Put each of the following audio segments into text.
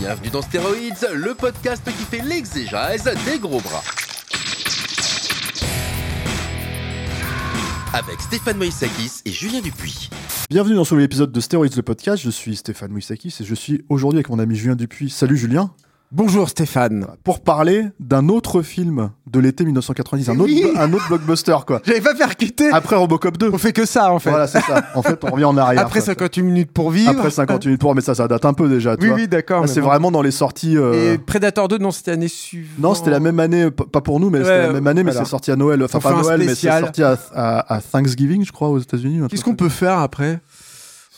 Bienvenue dans Stéroïdes, le podcast qui fait l'exégèse des gros bras. Avec Stéphane Moïsakis et Julien Dupuis. Bienvenue dans ce nouvel épisode de Stéroïdes le podcast. Je suis Stéphane Mouissakis et je suis aujourd'hui avec mon ami Julien Dupuis. Salut Julien. Bonjour Stéphane. Pour parler d'un autre film de l'été 1990, un autre, Oui. un autre blockbuster quoi. J'avais pas percuté. Après Robocop 2. On fait que ça en fait. Voilà, c'est ça. En fait, on revient en arrière. Après quoi. 58 minutes pour vivre. Après 58 minutes pour, mais ça, ça date un peu déjà. Tu Oui, vois. oui, d'accord. C'est bon. vraiment dans les sorties. euh, Et Predator 2, non, c'était année suivante. Non, c'était la même année, pas pour nous, mais c'était Ouais, la même année, mais c'est sorti à Noël. Enfin, On pas Noël, mais c'est sorti à, à- à Thanksgiving, je crois, aux États-Unis. un Qu'est-ce qu'on peut faire après?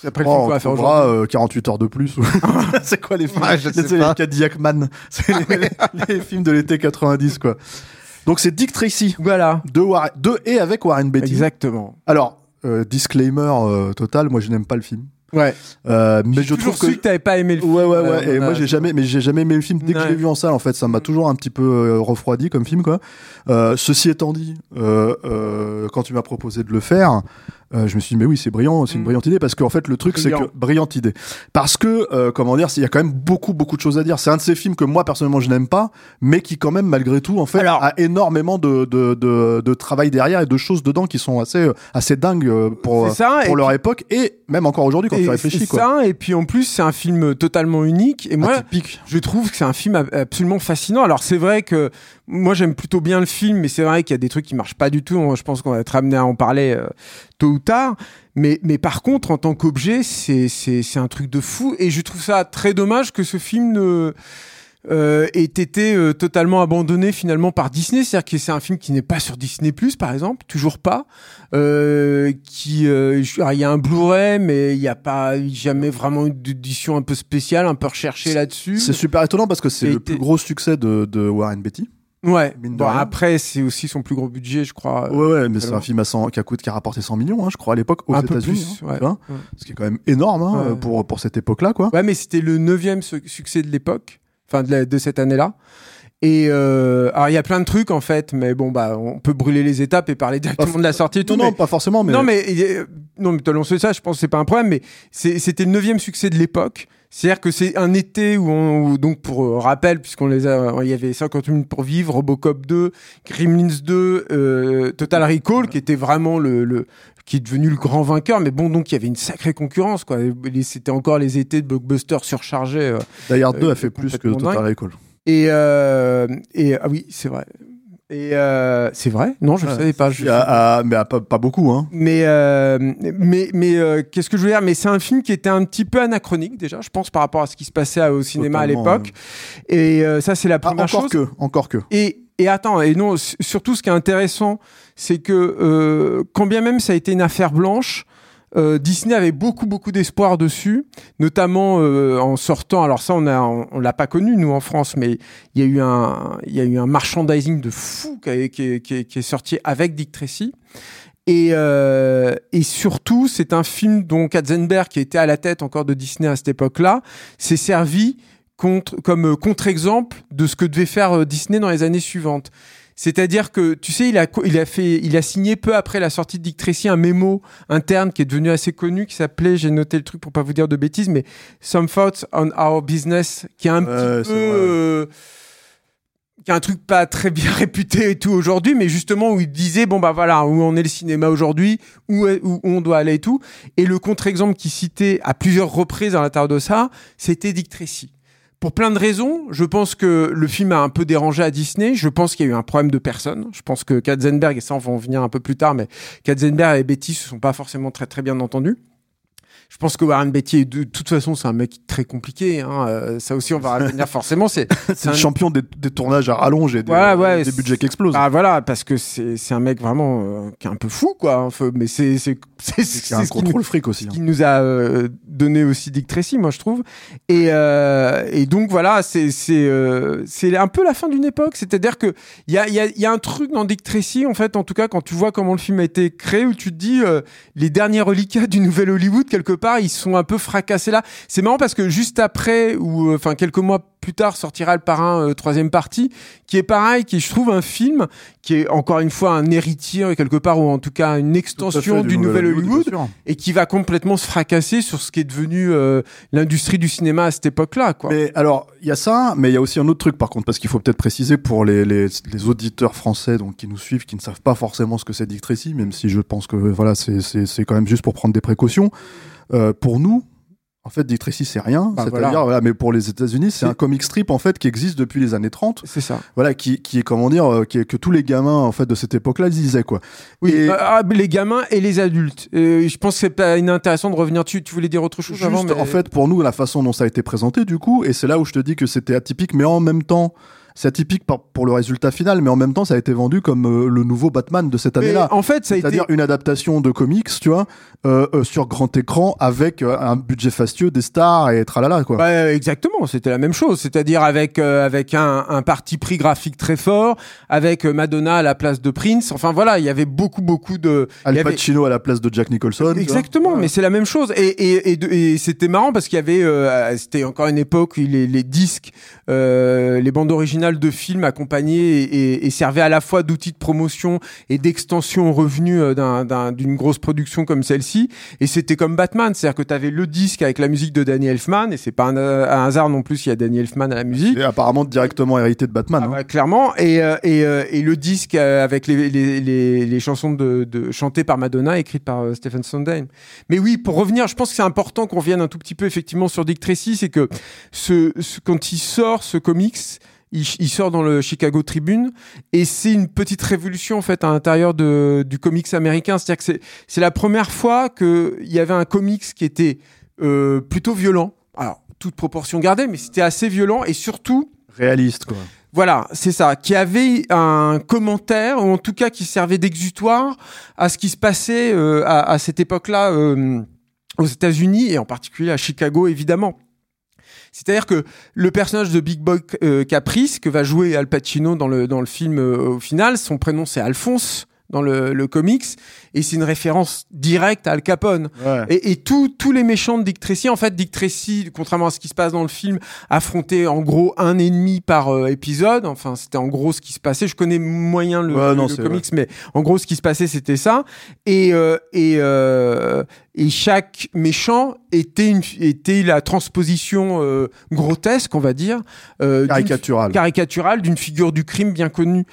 Après le Oh, film on qu'on va faire trouvera, aujourd'hui. euh, 48 heures de plus. c'est quoi les films Ouais, je sais C'est pas. les Cadillac Man. C'est les, les films de l'été 90, quoi. Donc c'est Dick Tracy Voilà. de, Warren- de et avec Warren Beatty. Exactement. Alors, euh, disclaimer euh, total, moi je n'aime pas le film. Ouais. Euh, mais je trouve su que que t'avais pas aimé le film. Ouais, ouais, ouais. Euh, et moi, j'ai jamais, mais j'ai jamais aimé le film. Dès que je l'ai vu en salle, en fait, ça m'a toujours un petit peu euh, refroidi comme film, quoi. Euh, ceci étant dit, euh, euh, quand tu m'as proposé de le faire, je me suis dit, mais oui, c'est brillant, c'est une Mm. brillante idée, parce qu'en fait, le truc, c'est que brillante idée, parce que, comment dire, il y a quand même beaucoup, beaucoup de choses à dire. C'est un de ces films que moi personnellement je n'aime pas, mais qui quand même, malgré tout, en fait, Alors- a énormément de, de, de, de travail derrière et de choses dedans qui sont assez, assez dingues pour, ça. pour leur puis- époque et même encore aujourd'hui quand et tu réfléchis, c'est ça, et puis en plus, c'est un film totalement unique. Et moi, Atypique. je trouve que c'est un film ab- absolument fascinant. Alors c'est vrai que moi j'aime plutôt bien le film, mais c'est vrai qu'il y a des trucs qui marchent pas du tout. Je pense qu'on va être amené à en parler euh, tôt ou tard. Mais, mais par contre, en tant qu'objet, c'est c'est c'est un truc de fou. Et je trouve ça très dommage que ce film ne euh, ait été euh, totalement abandonné finalement par Disney. C'est-à-dire que c'est un film qui n'est pas sur Disney Plus, par exemple, toujours pas. Euh, qui, euh, il y a un Blu-ray, mais il n'y a pas jamais vraiment eu d'édition un peu spéciale, un peu recherchée là-dessus. C'est super étonnant parce que c'est Et le plus gros succès de, de Warren Beatty. Ouais. Bon, après, c'est aussi son plus gros budget, je crois. Ouais, ouais, mais c'est un film à 100 qui a, coûté, qui a rapporté 100 millions, hein, je crois, à l'époque, aux États-Unis. plus, hein, ouais. Ce qui est quand même énorme hein, Ouais. pour, pour cette époque-là, quoi. Ouais, mais c'était le neuvième su- succès de l'époque, enfin de, de cette année-là. Et euh, alors il y a plein de trucs en fait, mais bon bah on peut brûler les étapes et parler directement de la sortie et tout. non, non, pas forcément, mais. Non mais non mais t'as lancé ça, je pense que c'est pas un problème, mais c'était le neuvième succès de l'époque. C'est-à-dire que c'est un été où, on, où, donc pour euh, rappel, puisqu'on les a, il y avait 50 minutes pour vivre, Robocop 2, Gremlins 2, euh, Total Recall, qui était vraiment le, le qui est devenu le grand vainqueur. Mais bon, donc il y avait une sacrée concurrence, quoi. C'était encore les étés de blockbusters surchargés. euh. Die Hard 2 euh, a fait plus que Total. Recall. Et, euh, et ah oui, c'est vrai. Et euh, c'est vrai? Non, je ne savais pas. Je- a- ah, mais ah, pas, pas beaucoup, hein. mais euh, mais mais euh, qu'est-ce que je veux dire? Mais c'est un film qui était un petit peu anachronique déjà, je pense par rapport à ce qui se passait au cinéma Totalement, à l'époque. Et euh, ça c'est la Ah, première encore chose. que, encore que. Et et attends, et non, surtout ce qui est intéressant, c'est que euh, quand bien même ça a été une affaire blanche. Euh, Disney avait beaucoup beaucoup d'espoir dessus, notamment euh, en sortant. Alors ça, on a, on, l'a pas connu nous en France, mais il y a eu un, il y a eu un merchandising de fou qui, qui est- qui est- qui est sorti avec Dick Tracy. Et, euh, et surtout, c'est un film dont Katzenberg, qui était à la tête encore de Disney à cette époque-là, s'est servi contre, comme contre-exemple de ce que devait faire euh, Disney dans les années suivantes. C'est-à-dire que, tu sais, il a, co- il a fait, il a signé peu après la sortie de Dick Tracy un mémo interne qui est devenu assez connu, qui s'appelait, j'ai noté le truc pour pas vous dire de bêtises, mais Some Thoughts on Our Business, qui est un petit peu, euh, qui est un truc pas très bien réputé et tout aujourd'hui, mais justement où il disait bon bah voilà où on est le cinéma aujourd'hui, où, est- où on doit aller et tout. Et le contre-exemple qu'il citait à plusieurs reprises à l'intérieur de ça, c'était Dick Tracy. Pour plein de raisons, je pense que le film a un peu dérangé à Disney. Je pense qu'il y a eu un problème de personne. Je pense que Katzenberg, et ça on va en venir un peu plus tard, mais Katzenberg et Betty se sont pas forcément très très bien entendus. Je pense que Warren Beatty, de toute façon, c'est un mec très compliqué. Hein. Euh, ça aussi, on va revenir forcément. C'est le un- champion des, des tournages à rallonge et des, Ouais, ouais, des budgets qui explosent. Ah voilà, parce que c'est un mec vraiment euh, qui est un peu fou, quoi. Enfin, mais c'est c'est c'est un ce qui nous- contrôle fric aussi. hein. qui nous a euh, donné aussi Dick Tracy, moi je trouve. Et, euh, et donc voilà, c'est c'est euh, c'est un peu la fin d'une époque. C'est-à-dire que il y a, il y, a, y a un truc dans Dick Tracy, en fait, en tout cas, quand tu vois comment le film a été créé, où tu te dis euh, les derniers reliquats du nouvel Hollywood quelque part, ils sont un peu fracassés là. C'est marrant parce que juste après, ou euh, enfin quelques mois plus tard, sortira le Parrain euh, troisième partie, qui est pareil, qui est, je trouve un film qui est encore une fois un héritier quelque part ou en tout cas une extension fait, du, nouvel Hollywood et qui va complètement se fracasser sur ce qui est devenu euh, l'industrie du cinéma à cette époque-là. Quoi. Mais alors, il y a ça, mais il y a aussi un autre truc par contre, parce qu'il faut peut-être préciser pour les, les, les auditeurs français donc qui nous suivent, qui ne savent pas forcément ce que c'est Dick Tracy, même si je pense que voilà, c'est c'est c'est quand même juste pour prendre des précautions. Euh, pour nous. En fait, Dick Tracy, c'est rien. Bah, C'est-à-dire, voilà. voilà, mais pour les États-Unis, c'est un comic strip en fait qui existe depuis les années 30. C'est ça. Voilà, qui, qui est comment dire, euh, qui est, que tous les gamins en fait de cette époque-là lisaient quoi. Oui, Et- euh, ah, les gamins et les adultes. Euh, je pense que c'est pas inintéressant de revenir dessus. Tu voulais dire autre chose Juste, avant mais... en fait, pour nous, la façon dont ça a été présenté, du coup, et c'est là où je te dis que c'était atypique, mais en même temps, c'est atypique pour le résultat final, mais en même temps, ça a été vendu comme euh, le nouveau Batman de cette année-là. en fait, ça a été. C'est-à-dire une adaptation de comics, tu vois, euh, euh, sur grand écran avec euh, un budget fastueux, des stars et tralala, quoi. Ouais, exactement, c'était la même chose, c'est-à-dire avec avec un, un parti pris graphique très fort, avec Madonna à la place de Prince. Enfin voilà, il y avait beaucoup beaucoup de. Al avait- Pacino à la place de Jack Nicholson. Exactement, mais c'est la même chose. Et, et, et, de- et c'était marrant parce qu'il y avait, c'était encore une époque où les, les disques, les bandes originales de films accompagnaient et, et, et servaient à la fois d'outils de promotion et d'extension aux revenus euh, d'un- d'un- d'une grosse production comme celle-ci. Et c'était comme Batman, c'est-à-dire que tu avais le disque avec la musique de Danny Elfman, et c'est pas un, un hasard non plus, il y a Danny Elfman à la musique. Et apparemment directement hérité de Batman. Ah hein. bah, clairement et euh, et, euh, le disque euh, avec les, les, les, les chansons de, de chantées par Madonna écrites par euh, Stephen Sondheim. Mais oui, pour revenir, je pense que c'est important qu'on revienne un tout petit peu effectivement sur Dick Tracy, c'est que ce, ce quand il sort ce comics, il, il sort dans le Chicago Tribune et c'est une petite révolution en fait à l'intérieur de, du comics américain. C'est-à-dire que c'est c'est la première fois que il y avait un comics qui était euh, plutôt violent. Alors toute proportion gardée, mais c'était assez violent et surtout Réaliste, quoi. voilà, c'est ça, qui avait un commentaire, ou en tout cas qui servait d'exutoire à ce qui se passait euh, à, à cette époque-là euh, aux États-Unis et en particulier à Chicago, évidemment. C'est-à-dire que le personnage de Big Boy euh, Caprice, que va jouer Al Pacino dans le, dans le film euh, au final, son prénom c'est Alphonse dans le, le comics, et c'est une référence directe à Al Capone. Ouais. Et, et tous les méchants de Dick Tracy, en fait, Dick Tracy, contrairement à ce qui se passe dans le film, affrontait en gros un ennemi par euh, épisode. Enfin, c'était en gros ce qui se passait. Je connais moyen le, Ouais, le- non, le c'est comics, mais en gros, ce qui se passait, c'était ça. Et euh, et euh, et chaque méchant était une était la transposition euh, grotesque, on va dire, euh, caricaturale d'une figure du crime bien connue.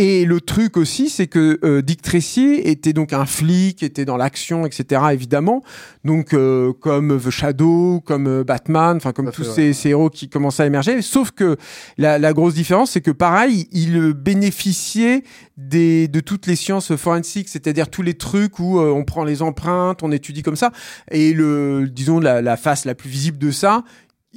Et le truc aussi, c'est que euh, Dick Tracy était donc un flic, était dans l'action, etc. Évidemment, donc euh, comme The Shadow, comme euh, Batman, enfin comme tous ces, ces héros qui commencent à émerger. Sauf que la, la grosse différence, c'est que pareil, il bénéficiait des, de toutes les sciences forensiques, c'est-à-dire tous les trucs où euh, on prend les empreintes, on étudie comme ça. Et le, disons la, la face la plus visible de ça,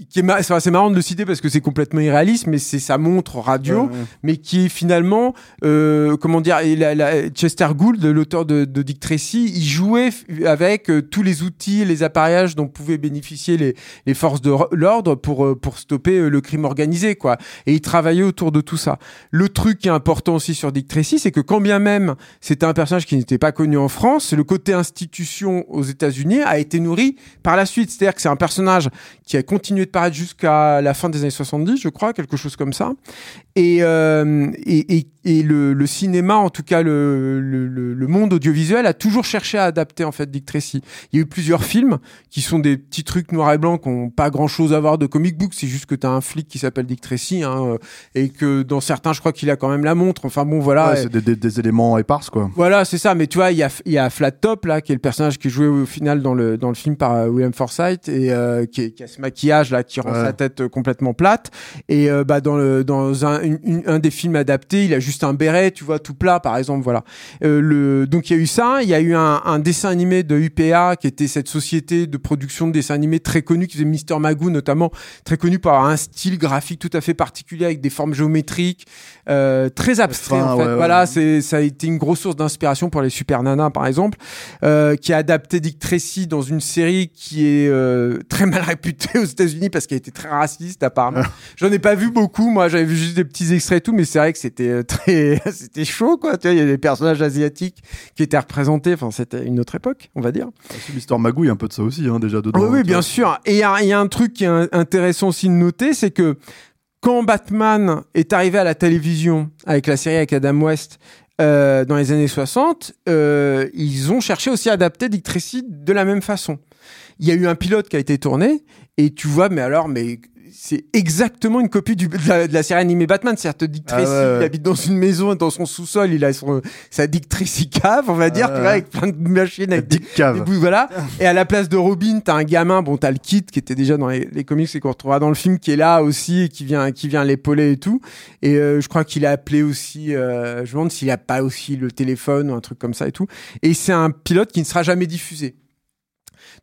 qui est ma- c'est marrant de le citer parce que c'est complètement irréaliste, mais c'est sa montre radio Ouais, ouais. mais qui est finalement, euh, comment dire, et la, la- Chester Gould, l'auteur de, de Dick Tracy, il jouait avec euh, tous les outils, les appareillages dont pouvaient bénéficier les, les forces de l'ordre pour euh, pour stopper euh, le crime organisé, quoi. Et il travaillait autour de tout ça. Le truc qui est important aussi sur Dick Tracy, c'est que quand bien même c'était un personnage qui n'était pas connu en France, le côté institution aux États-Unis a été nourri par la suite. C'est-à-dire que c'est un personnage qui a continué de paraître jusqu'à la fin des années 70, je crois, quelque chose comme ça. Et, euh, et, et, et le, le cinéma, en tout cas le, le, monde audiovisuel, a toujours cherché à adapter en fait Dick Tracy. Il y a eu plusieurs films qui sont des petits trucs noirs et blancs qui n'ont pas grand-chose à voir de comic book. C'est juste que tu as un flic qui s'appelle Dick Tracy hein, euh, et que dans certains, je crois qu'il a quand même la montre. Enfin bon, voilà. Ouais, c'est des, des- des éléments éparses, quoi. Voilà, c'est ça. Mais tu vois, il y a, y a Flat Top là, qui est le personnage qui est joué au final dans le dans le film par euh, William Forsythe et euh, qui a ce maquillage là qui rend Ouais. sa tête euh, complètement plate. Et euh, bah dans le dans un, une- un des films adaptés, il a juste un béret, tu vois, tout plat par exemple, voilà. Euh, le donc il y a eu ça, il y a eu un, un dessin animé de UPA qui était cette société de production de dessins animés très connue qui faisait Mister Magoo notamment, très connu par un style graphique tout à fait particulier avec des formes géométriques euh, très abstrait en fait. ouais, ouais. voilà, c'est ça a été une grosse source d'inspiration pour les Super Nanas par exemple, euh, qui a adapté Dick Tracy dans une série qui est euh, très mal réputée aux États-Unis parce qu'elle était très raciste apparemment. J'en ai pas vu beaucoup, moi j'avais vu juste des petits extraits et tout, mais c'est vrai que c'était euh, très, c'était chaud quoi. Tu vois, il y a des personnages asiatiques qui étaient représentés. Enfin, c'était une autre époque, on va dire. Mister Magoo, il y a un peu de ça aussi, hein, déjà dedans. Oui, oui, bien vois. sûr. Et il y, a il y a un truc qui est in- intéressant aussi de noter, c'est que quand Batman est arrivé à la télévision avec la série avec Adam West euh, dans les années 60, euh, ils ont cherché aussi à adapter Dick Tracy de la même façon. Il y a eu un pilote qui a été tourné et tu vois, mais alors, mais c'est exactement une copie du, de, la, de la série animée Batman. C'est-à-dire, Dick Ah Tracy, ouais, ouais. il habite dans une maison, dans son sous-sol, il a son, sa Dick Tracy cave, on va dire, Ah tu vois, avec plein de machines, avec des, Dick Cave. voilà. Et à la place de Robin, t'as un gamin, bon, t'as le kid qui était déjà dans les, les comics et qu'on retrouvera dans le film, qui est là aussi, et qui vient, qui vient l'épauler et tout. Et euh, je crois qu'il a appelé aussi. euh, je me demande s'il a pas aussi le téléphone ou un truc comme ça et tout. Et c'est un pilote qui ne sera jamais diffusé.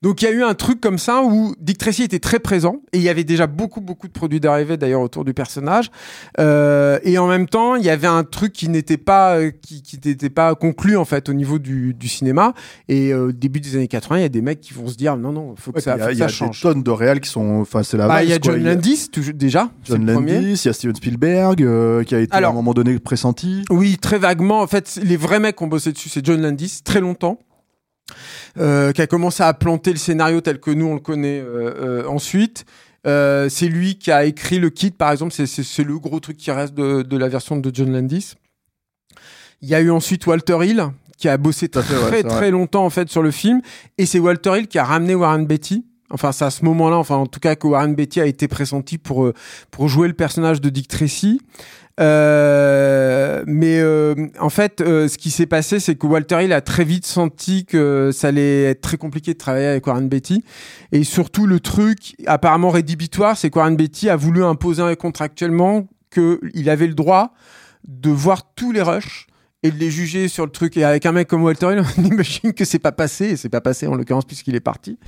Donc il y a eu un truc comme ça où Dick Tracy était très présent et il y avait déjà beaucoup beaucoup de produits dérivés d'ailleurs autour du personnage Euh, et en même temps il y avait un truc qui n'était pas euh, qui, qui n'était pas conclu en fait au niveau du, du cinéma et euh, au début des années 80 il y a des mecs qui vont se dire non non faut que Ouais, ça, faut Il que y a, ça il y a des change. tonnes de réals qui sont. Enfin, c'est la Bah, il y a quoi. John Landis toujours- déjà c'est John. Landis, il y a Steven Spielberg euh, qui a été Alors- à un moment donné pressenti. Oui, très vaguement. En fait, les vrais mecs qui ont bossé dessus, c'est John Landis, très longtemps, euh, qui a commencé à planter le scénario tel que nous on le connaît euh, euh, ensuite. Euh, c'est lui qui a écrit le kit, par exemple. C'est- le gros truc qui reste de, de la version de John Landis. Il y a eu ensuite Walter Hill qui a bossé très fait, ouais, c'est très vrai. longtemps en fait sur le film, et c'est Walter Hill qui a ramené Warren Beatty. Enfin, c'est à ce moment-là, enfin en tout cas que Warren Beatty a été pressenti pour euh, pour jouer le personnage de Dick Tracy. Euh, mais euh, en fait, euh, ce qui s'est passé, c'est que Walter Hill a très vite senti que ça allait être très compliqué de travailler avec Warren Beatty. Et surtout, le truc apparemment rédhibitoire, c'est que Warren Beatty a voulu imposer contractuellement qu'il avait le droit de voir tous les rushs et de les juger sur le truc. Et avec un mec comme Walter Hill, on imagine que c'est pas passé, et c'est pas passé en l'occurrence puisqu'il est parti.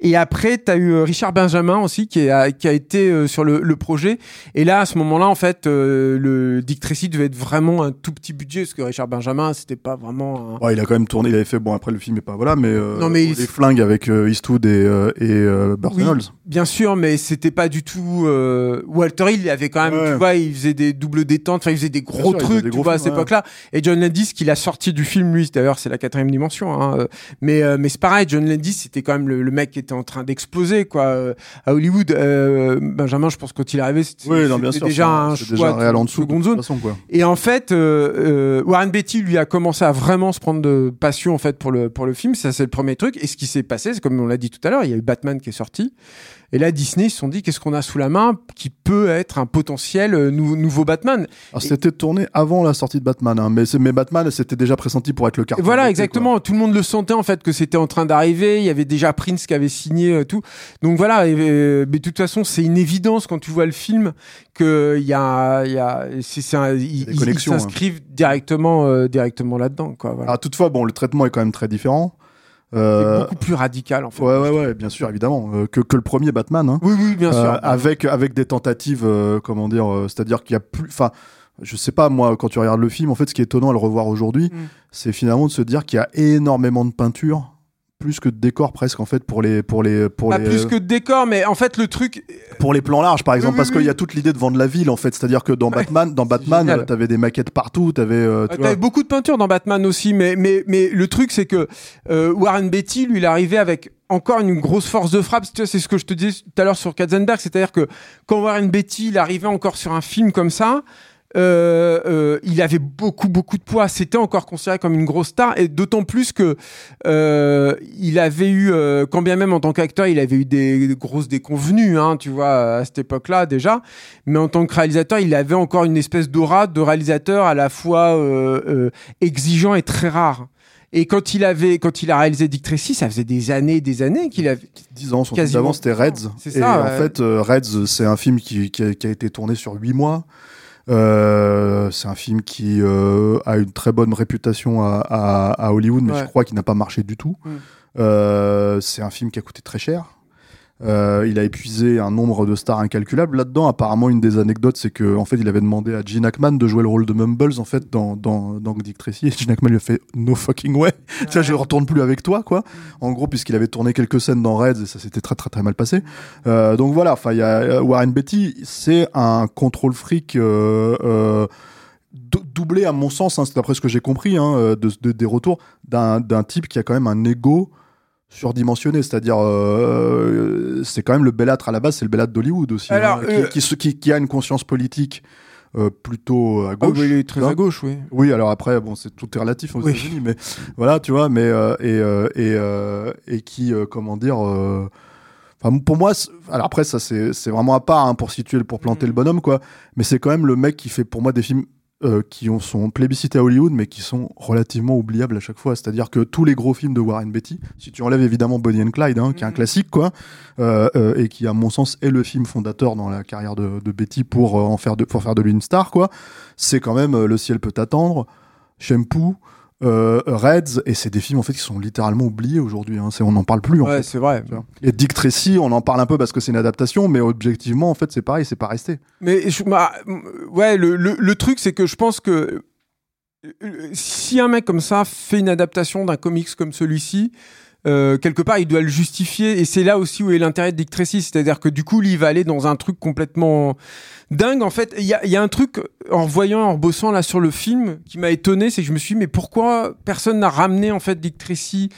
Et après, tu as eu euh, Richard Benjamin aussi qui a, qui a été euh, sur le, le projet. Et là, à ce moment-là, en fait, euh, le Dick Tracy devait être vraiment un tout petit budget parce que Richard Benjamin, c'était pas vraiment un... Ouais, il a quand même tourné, il avait fait, bon après le film est pas voilà, mais, euh, Non, mais il- les flingues avec euh, Eastwood et, et Burt Oui. Reynolds. Bien sûr, mais c'était pas du tout. Walter Hill, il avait quand même, Ouais. tu vois, il faisait des doubles détentes, enfin, il faisait des gros il trucs, tu vois, à cette ouais. époque-là. Et John Landis, qu'il a sorti du film, lui, d'ailleurs, c'est la quatrième dimension. Hein, euh, mais euh, mais c'est pareil, John Landis, c'était quand même le, le mec qui était en train d'exploser, quoi, euh, à Hollywood. Euh, Benjamin, je pense quand il est arrivé, c'était Oui, déjà un déjà réel en dessous de zone. façon, quoi. Et en fait, euh, euh, Warren Beatty lui a commencé à vraiment se prendre de passion en fait pour le pour le film. Ça c'est le premier truc. Et ce qui s'est passé, c'est comme on l'a dit tout à l'heure, il y a eu Batman qui est sorti. Et là, Disney ils se sont dit qu'est-ce qu'on a sous la main qui peut être un potentiel euh, nou- nouveau Batman? Alors Et- c'était tourné avant la sortie de Batman, hein, mais, Batman c'était déjà pressenti pour être le carton. voilà, exactement. Tout le monde le sentait en fait que c'était en train d'arriver. Il y avait déjà Prince qui avait signé euh, tout. Donc voilà. et, euh, mais de toute façon, c'est une évidence quand tu vois le film que il y a, il y a, c'est, un- ils, hein. s'inscrivent directement, euh, directement là-dedans, quoi. Voilà. Alors toutefois, bon, le traitement est quand même très différent. Euh, beaucoup plus radical en fait. ouais, ouais, ouais, bien sûr, évidemment, euh, que, que le premier Batman. Hein. Oui, oui, bien Euh, sûr. avec avec des tentatives, euh, comment dire, euh, c'est-à-dire qu'il y a plus, enfin, je sais pas moi, quand tu regardes le film, en fait, ce qui est étonnant à le revoir aujourd'hui, Mm. c'est finalement de se dire qu'il y a énormément de peinture, plus que de décor presque en fait pour les pour les pour Pas les plus que de décor, mais en fait, le truc. pour les plans larges par exemple oui, parce oui. qu'il y a toute l'idée de vendre la ville en fait c'est-à-dire que dans Ouais, Batman dans Batman t'avais des maquettes partout t'avais euh, tu Euh. T'avais beaucoup de peinture dans Batman aussi, mais, mais, mais le truc, c'est que euh, Warren Beatty, lui, il arrivé avec encore une grosse force de frappe. Tu C'est ce que je te disais tout à l'heure sur Katzenberg, c'est-à-dire que quand Warren Beatty, il arrivait encore sur un film comme ça, euh, euh, il avait beaucoup beaucoup de poids. C'était encore considéré comme une grosse star, et d'autant plus que euh, il avait eu, euh, quand bien même en tant qu'acteur, il avait eu des, des grosses déconvenues, hein, tu vois, à cette époque-là déjà. Mais en tant que réalisateur, il avait encore une espèce d'aura de réalisateur à la fois euh, euh, exigeant et très rare. Et quand il avait, quand il a réalisé Dick Tracy, ça faisait des années, des années qu'il avait. 10 ans, son film Quasiment. d'avant c'était Reds. C'est Et ça, en fait, Reds, c'est un film qui, qui, a, qui a été tourné sur 8 mois. Euh, c'est un film qui euh, a une très bonne réputation à, à, à Hollywood, mais Ouais. je crois qu'il n'a pas marché du tout. Euh, c'est un film qui a coûté très cher. Euh, il a épuisé un nombre de stars incalculables là-dedans. Apparemment, une des anecdotes, c'est que en fait, il avait demandé à Gene Hackman de jouer le rôle de Mumbles en fait dans dans, dans Dick Tracy. Et Gene Hackman lui a fait no fucking way. Tiens, je ne retourne plus avec toi, quoi. En gros, puisqu'il avait tourné quelques scènes dans Reds et ça s'était très très très mal passé. Euh, donc voilà. Enfin, il y a euh, Warren Beatty, c'est un contrôle fric. Euh, dou- doublé à mon sens, hein, c'est d'après ce que j'ai compris hein, de, de- des retours d'un d'un type qui a quand même un ego surdimensionné, c'est-à-dire euh, c'est quand même le belâtre à la base, c'est le belâtre d'Hollywood aussi, Alors, hein, qui- euh, qui, se- qui- qui a une conscience politique euh, plutôt à Ah, gauche. oui, très à gauche, oui. Oui, alors après, bon, c'est tout est relatif aux Oui. États-Unis, mais voilà, tu vois, mais euh, et euh, et et qui, comment dire. Enfin, pour moi, alors après, ça c'est c'est vraiment à part hein, pour situer, pour planter Mm. le bonhomme, quoi. Mais c'est quand même le mec qui fait pour moi des films euh, qui ont, sont plébiscités à Hollywood, mais qui sont relativement oubliables à chaque fois. C'est-à-dire que tous les gros films de Warren Beatty, si tu enlèves évidemment Bonnie and Clyde, hein, qui est un Mhm. classique, quoi, euh, euh, et qui, à mon sens, est le film fondateur dans la carrière de, de Betty pour euh, en faire de, pour faire de lui une star, quoi. C'est quand même Le ciel peut attendre, Shampoo. Euh, Reds et c'est des films en fait qui sont littéralement oubliés aujourd'hui hein. c'est on n'en parle plus en Ouais, c'est vrai. Et Dick Tracy, on en parle un peu parce que c'est une adaptation, mais objectivement, en fait, c'est pareil, c'est pas resté. Mais je- bah, ouais, le, le, le truc, c'est que je pense que euh, si un mec comme ça fait une adaptation d'un comics comme celui-ci, euh, quelque part, il doit le justifier. Et c'est là aussi où est l'intérêt de Dick Tracy. C'est-à-dire que du coup, lui, il va aller dans un truc complètement dingue. En fait, il y a, y a un truc, en voyant, en bossant là sur le film, qui m'a étonné, c'est que je me suis dit, mais pourquoi personne n'a ramené, en fait, Dick Tracy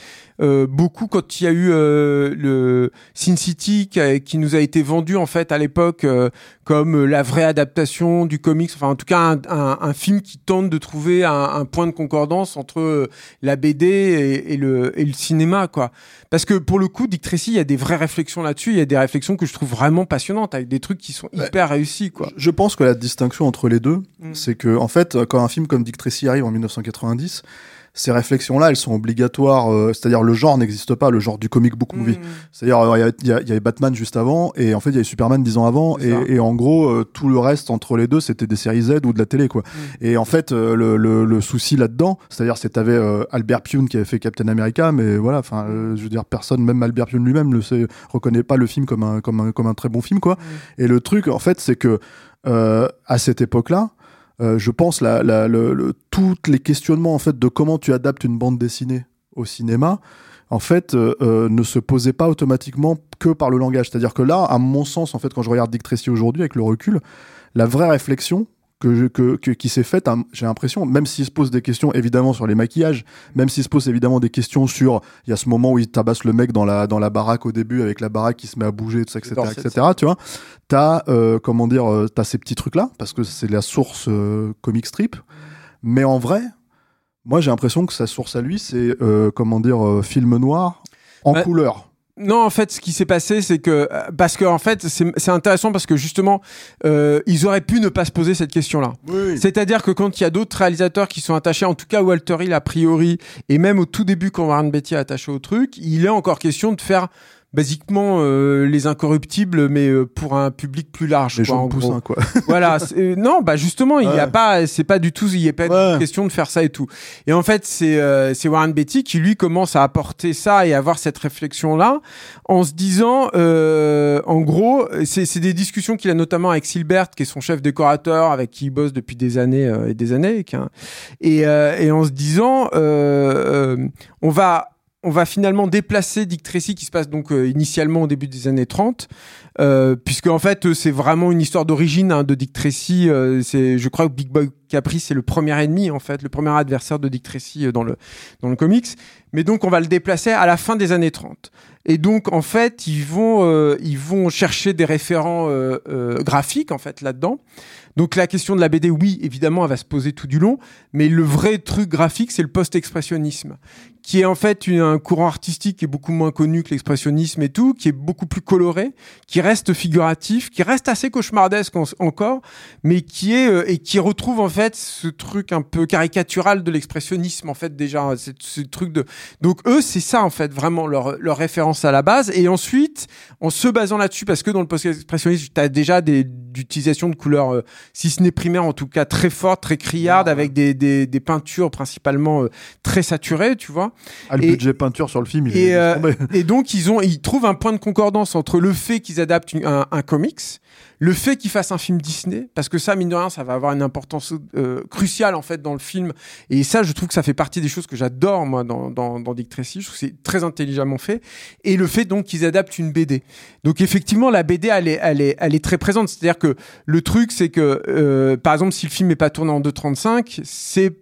euh, beaucoup quand il y a eu euh, le Sin City qui, a- qui nous a été vendu, en fait, à l'époque, euh, comme la vraie adaptation du comics, enfin en tout cas un, un- un film qui tente de trouver un, un point de concordance entre euh, la BD et, et le, et le cinéma, quoi. Parce que pour le coup, Dick Tracy, il y a des vraies réflexions là-dessus, il y a des réflexions que je trouve vraiment passionnantes, avec des trucs qui sont Ouais. hyper réussis, quoi. Je pense que la distinction entre les deux, Mm. c'est que, en fait, quand un film comme Dick Tracy arrive en 1990, ces réflexions-là, elles sont obligatoires. euh, C'est-à-dire, le genre n'existe pas, le genre du comic book movie. Mm. C'est-à-dire, euh, il y a- il y, y avait Batman juste avant, et en fait, il y avait Superman dix ans avant, et, et en gros, euh, tout le reste entre les deux, c'était des séries Z ou de la télé, quoi. Mm. Et en fait, euh, le, le, le souci là-dedans, c'est-à-dire, c'est t'avais euh, Albert Pune qui avait fait Captain America, mais voilà, enfin, euh, je veux dire, personne, même Albert Pune lui-même, le sait, reconnaît pas le film comme un, comme un, comme un très bon film, quoi. Et le truc, en fait, c'est que à cette époque-là, euh, je pense la, la, les questionnements en fait de comment tu adaptes une bande dessinée au cinéma, en fait, euh, euh, ne se posaient pas automatiquement que par le langage. C'est-à-dire que là, à mon sens, en fait, quand je regarde Dick Tracy aujourd'hui avec le recul, la vraie réflexion que je- que, que- qui s'est faite, hein, j'ai l'impression, même s'il se pose des questions évidemment sur les maquillages, même s'il se pose évidemment des questions sur, il y a ce moment où il tabasse le mec dans la dans la baraque au début avec la baraque qui se met à bouger, tout ça, etc., cette etc. Tu vois, t'as euh, comment dire, euh, t'as ces petits trucs là parce que c'est la source euh, comic strip, mais en vrai, moi j'ai l'impression que sa source à lui c'est euh, comment dire film noir en Ouais. couleur. Non, en fait, ce qui s'est passé, c'est que euh, parce que en fait, c'est c'est intéressant parce que justement, euh, ils auraient pu ne pas se poser cette question-là. Oui. C'est-à-dire que quand il y a d'autres réalisateurs qui sont attachés, en tout cas Walter Hill a priori, et même au tout début quand Warren Beatty est attaché au truc, il est encore question de faire basiquement euh, les incorruptibles, mais euh, pour un public plus large. Les quoi, gens en de poussin gros. quoi. voilà. euh, non, bah justement, il y a Ouais. pas, c'est pas du tout, il y a pas Ouais. de question de faire ça et tout. Et en fait, c'est euh, c'est Warren Beatty qui lui commence à apporter ça et à avoir cette réflexion là, en se disant, euh, en gros, c'est c'est des discussions qu'il a notamment avec Silbert, qui est son chef décorateur, avec qui il bosse depuis des années et des années, et, et, euh, et en se disant, on va on va finalement déplacer Dick Tracy qui se passe donc euh, initialement au début des années 30 euh, puisque en fait euh, c'est vraiment une histoire d'origine hein, de Dick Tracy euh, c'est je crois que Big Boy Capri c'est le premier ennemi en fait le premier adversaire de Dick Tracy euh, dans le dans le comics. Mais donc on va le déplacer à la fin des années 30 et donc en fait ils vont euh, ils vont chercher des référents graphiques en fait là-dedans. Donc la question de la BD oui évidemment elle va se poser tout du long. Mais le vrai truc graphique c'est le post-expressionnisme qui est en fait une- un courant artistique qui est beaucoup moins connu que l'expressionnisme et tout, qui est beaucoup plus coloré, qui reste figuratif, qui reste assez cauchemardesque en- encore, mais qui est euh, et qui retrouve en fait ce truc un peu caricatural de l'expressionnisme en fait déjà, ce, ce truc de donc eux c'est ça en fait vraiment leur leur référence à la base et ensuite en se basant là-dessus parce que dans le post-expressionnisme tu as déjà des d'utilisation de couleurs euh, si ce n'est primaire en tout cas très fortes, très criardes avec des, des des peintures principalement euh, très saturées, tu vois. Ah, le Et- budget peinture sur le film, il Et, est euh, et donc ils ont, ils trouvent un point de concordance entre le fait qu'ils adaptent une- un, un comics, le fait qu'ils fassent un film Disney, parce que ça mine de rien, ça va avoir une importance euh, cruciale en fait dans le film. Et ça, je trouve que ça fait partie des choses que j'adore moi dans dans, dans Dick Tracy. Je trouve que c'est très intelligemment fait. Et le fait donc qu'ils adaptent une BD. Donc effectivement, la BD, elle est, elle est, elle est très présente. C'est-à-dire que le truc, c'est que euh, par exemple, si le film n'est pas tourné en 2.35, c'est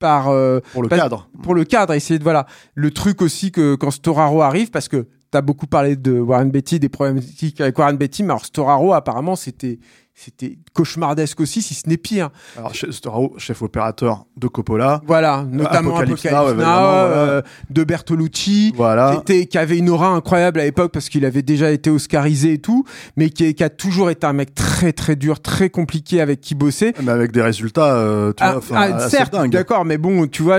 par euh, Pour le cadre. pour le cadre, essayer de voilà le truc aussi que quand Storaro arrive, parce que t'as beaucoup parlé de Warren Beatty, des problématiques avec Warren Beatty, mais alors Storaro apparemment c'était c'était cauchemardesque aussi, si ce n'est pire. Alors, chef, opérateur de Coppola. Voilà, notamment Apocalypse Apocalypse, Now, euh, de Bertolucci. Voilà. Qui, était- qui avait une aura incroyable à l'époque parce qu'il avait déjà été oscarisé et tout, mais qui, qui a toujours été un mec très très dur, très compliqué avec qui bosser. Mais avec des résultats, euh, tu Ah, vois, ah, assez certes, d'accord, mais bon, tu vois,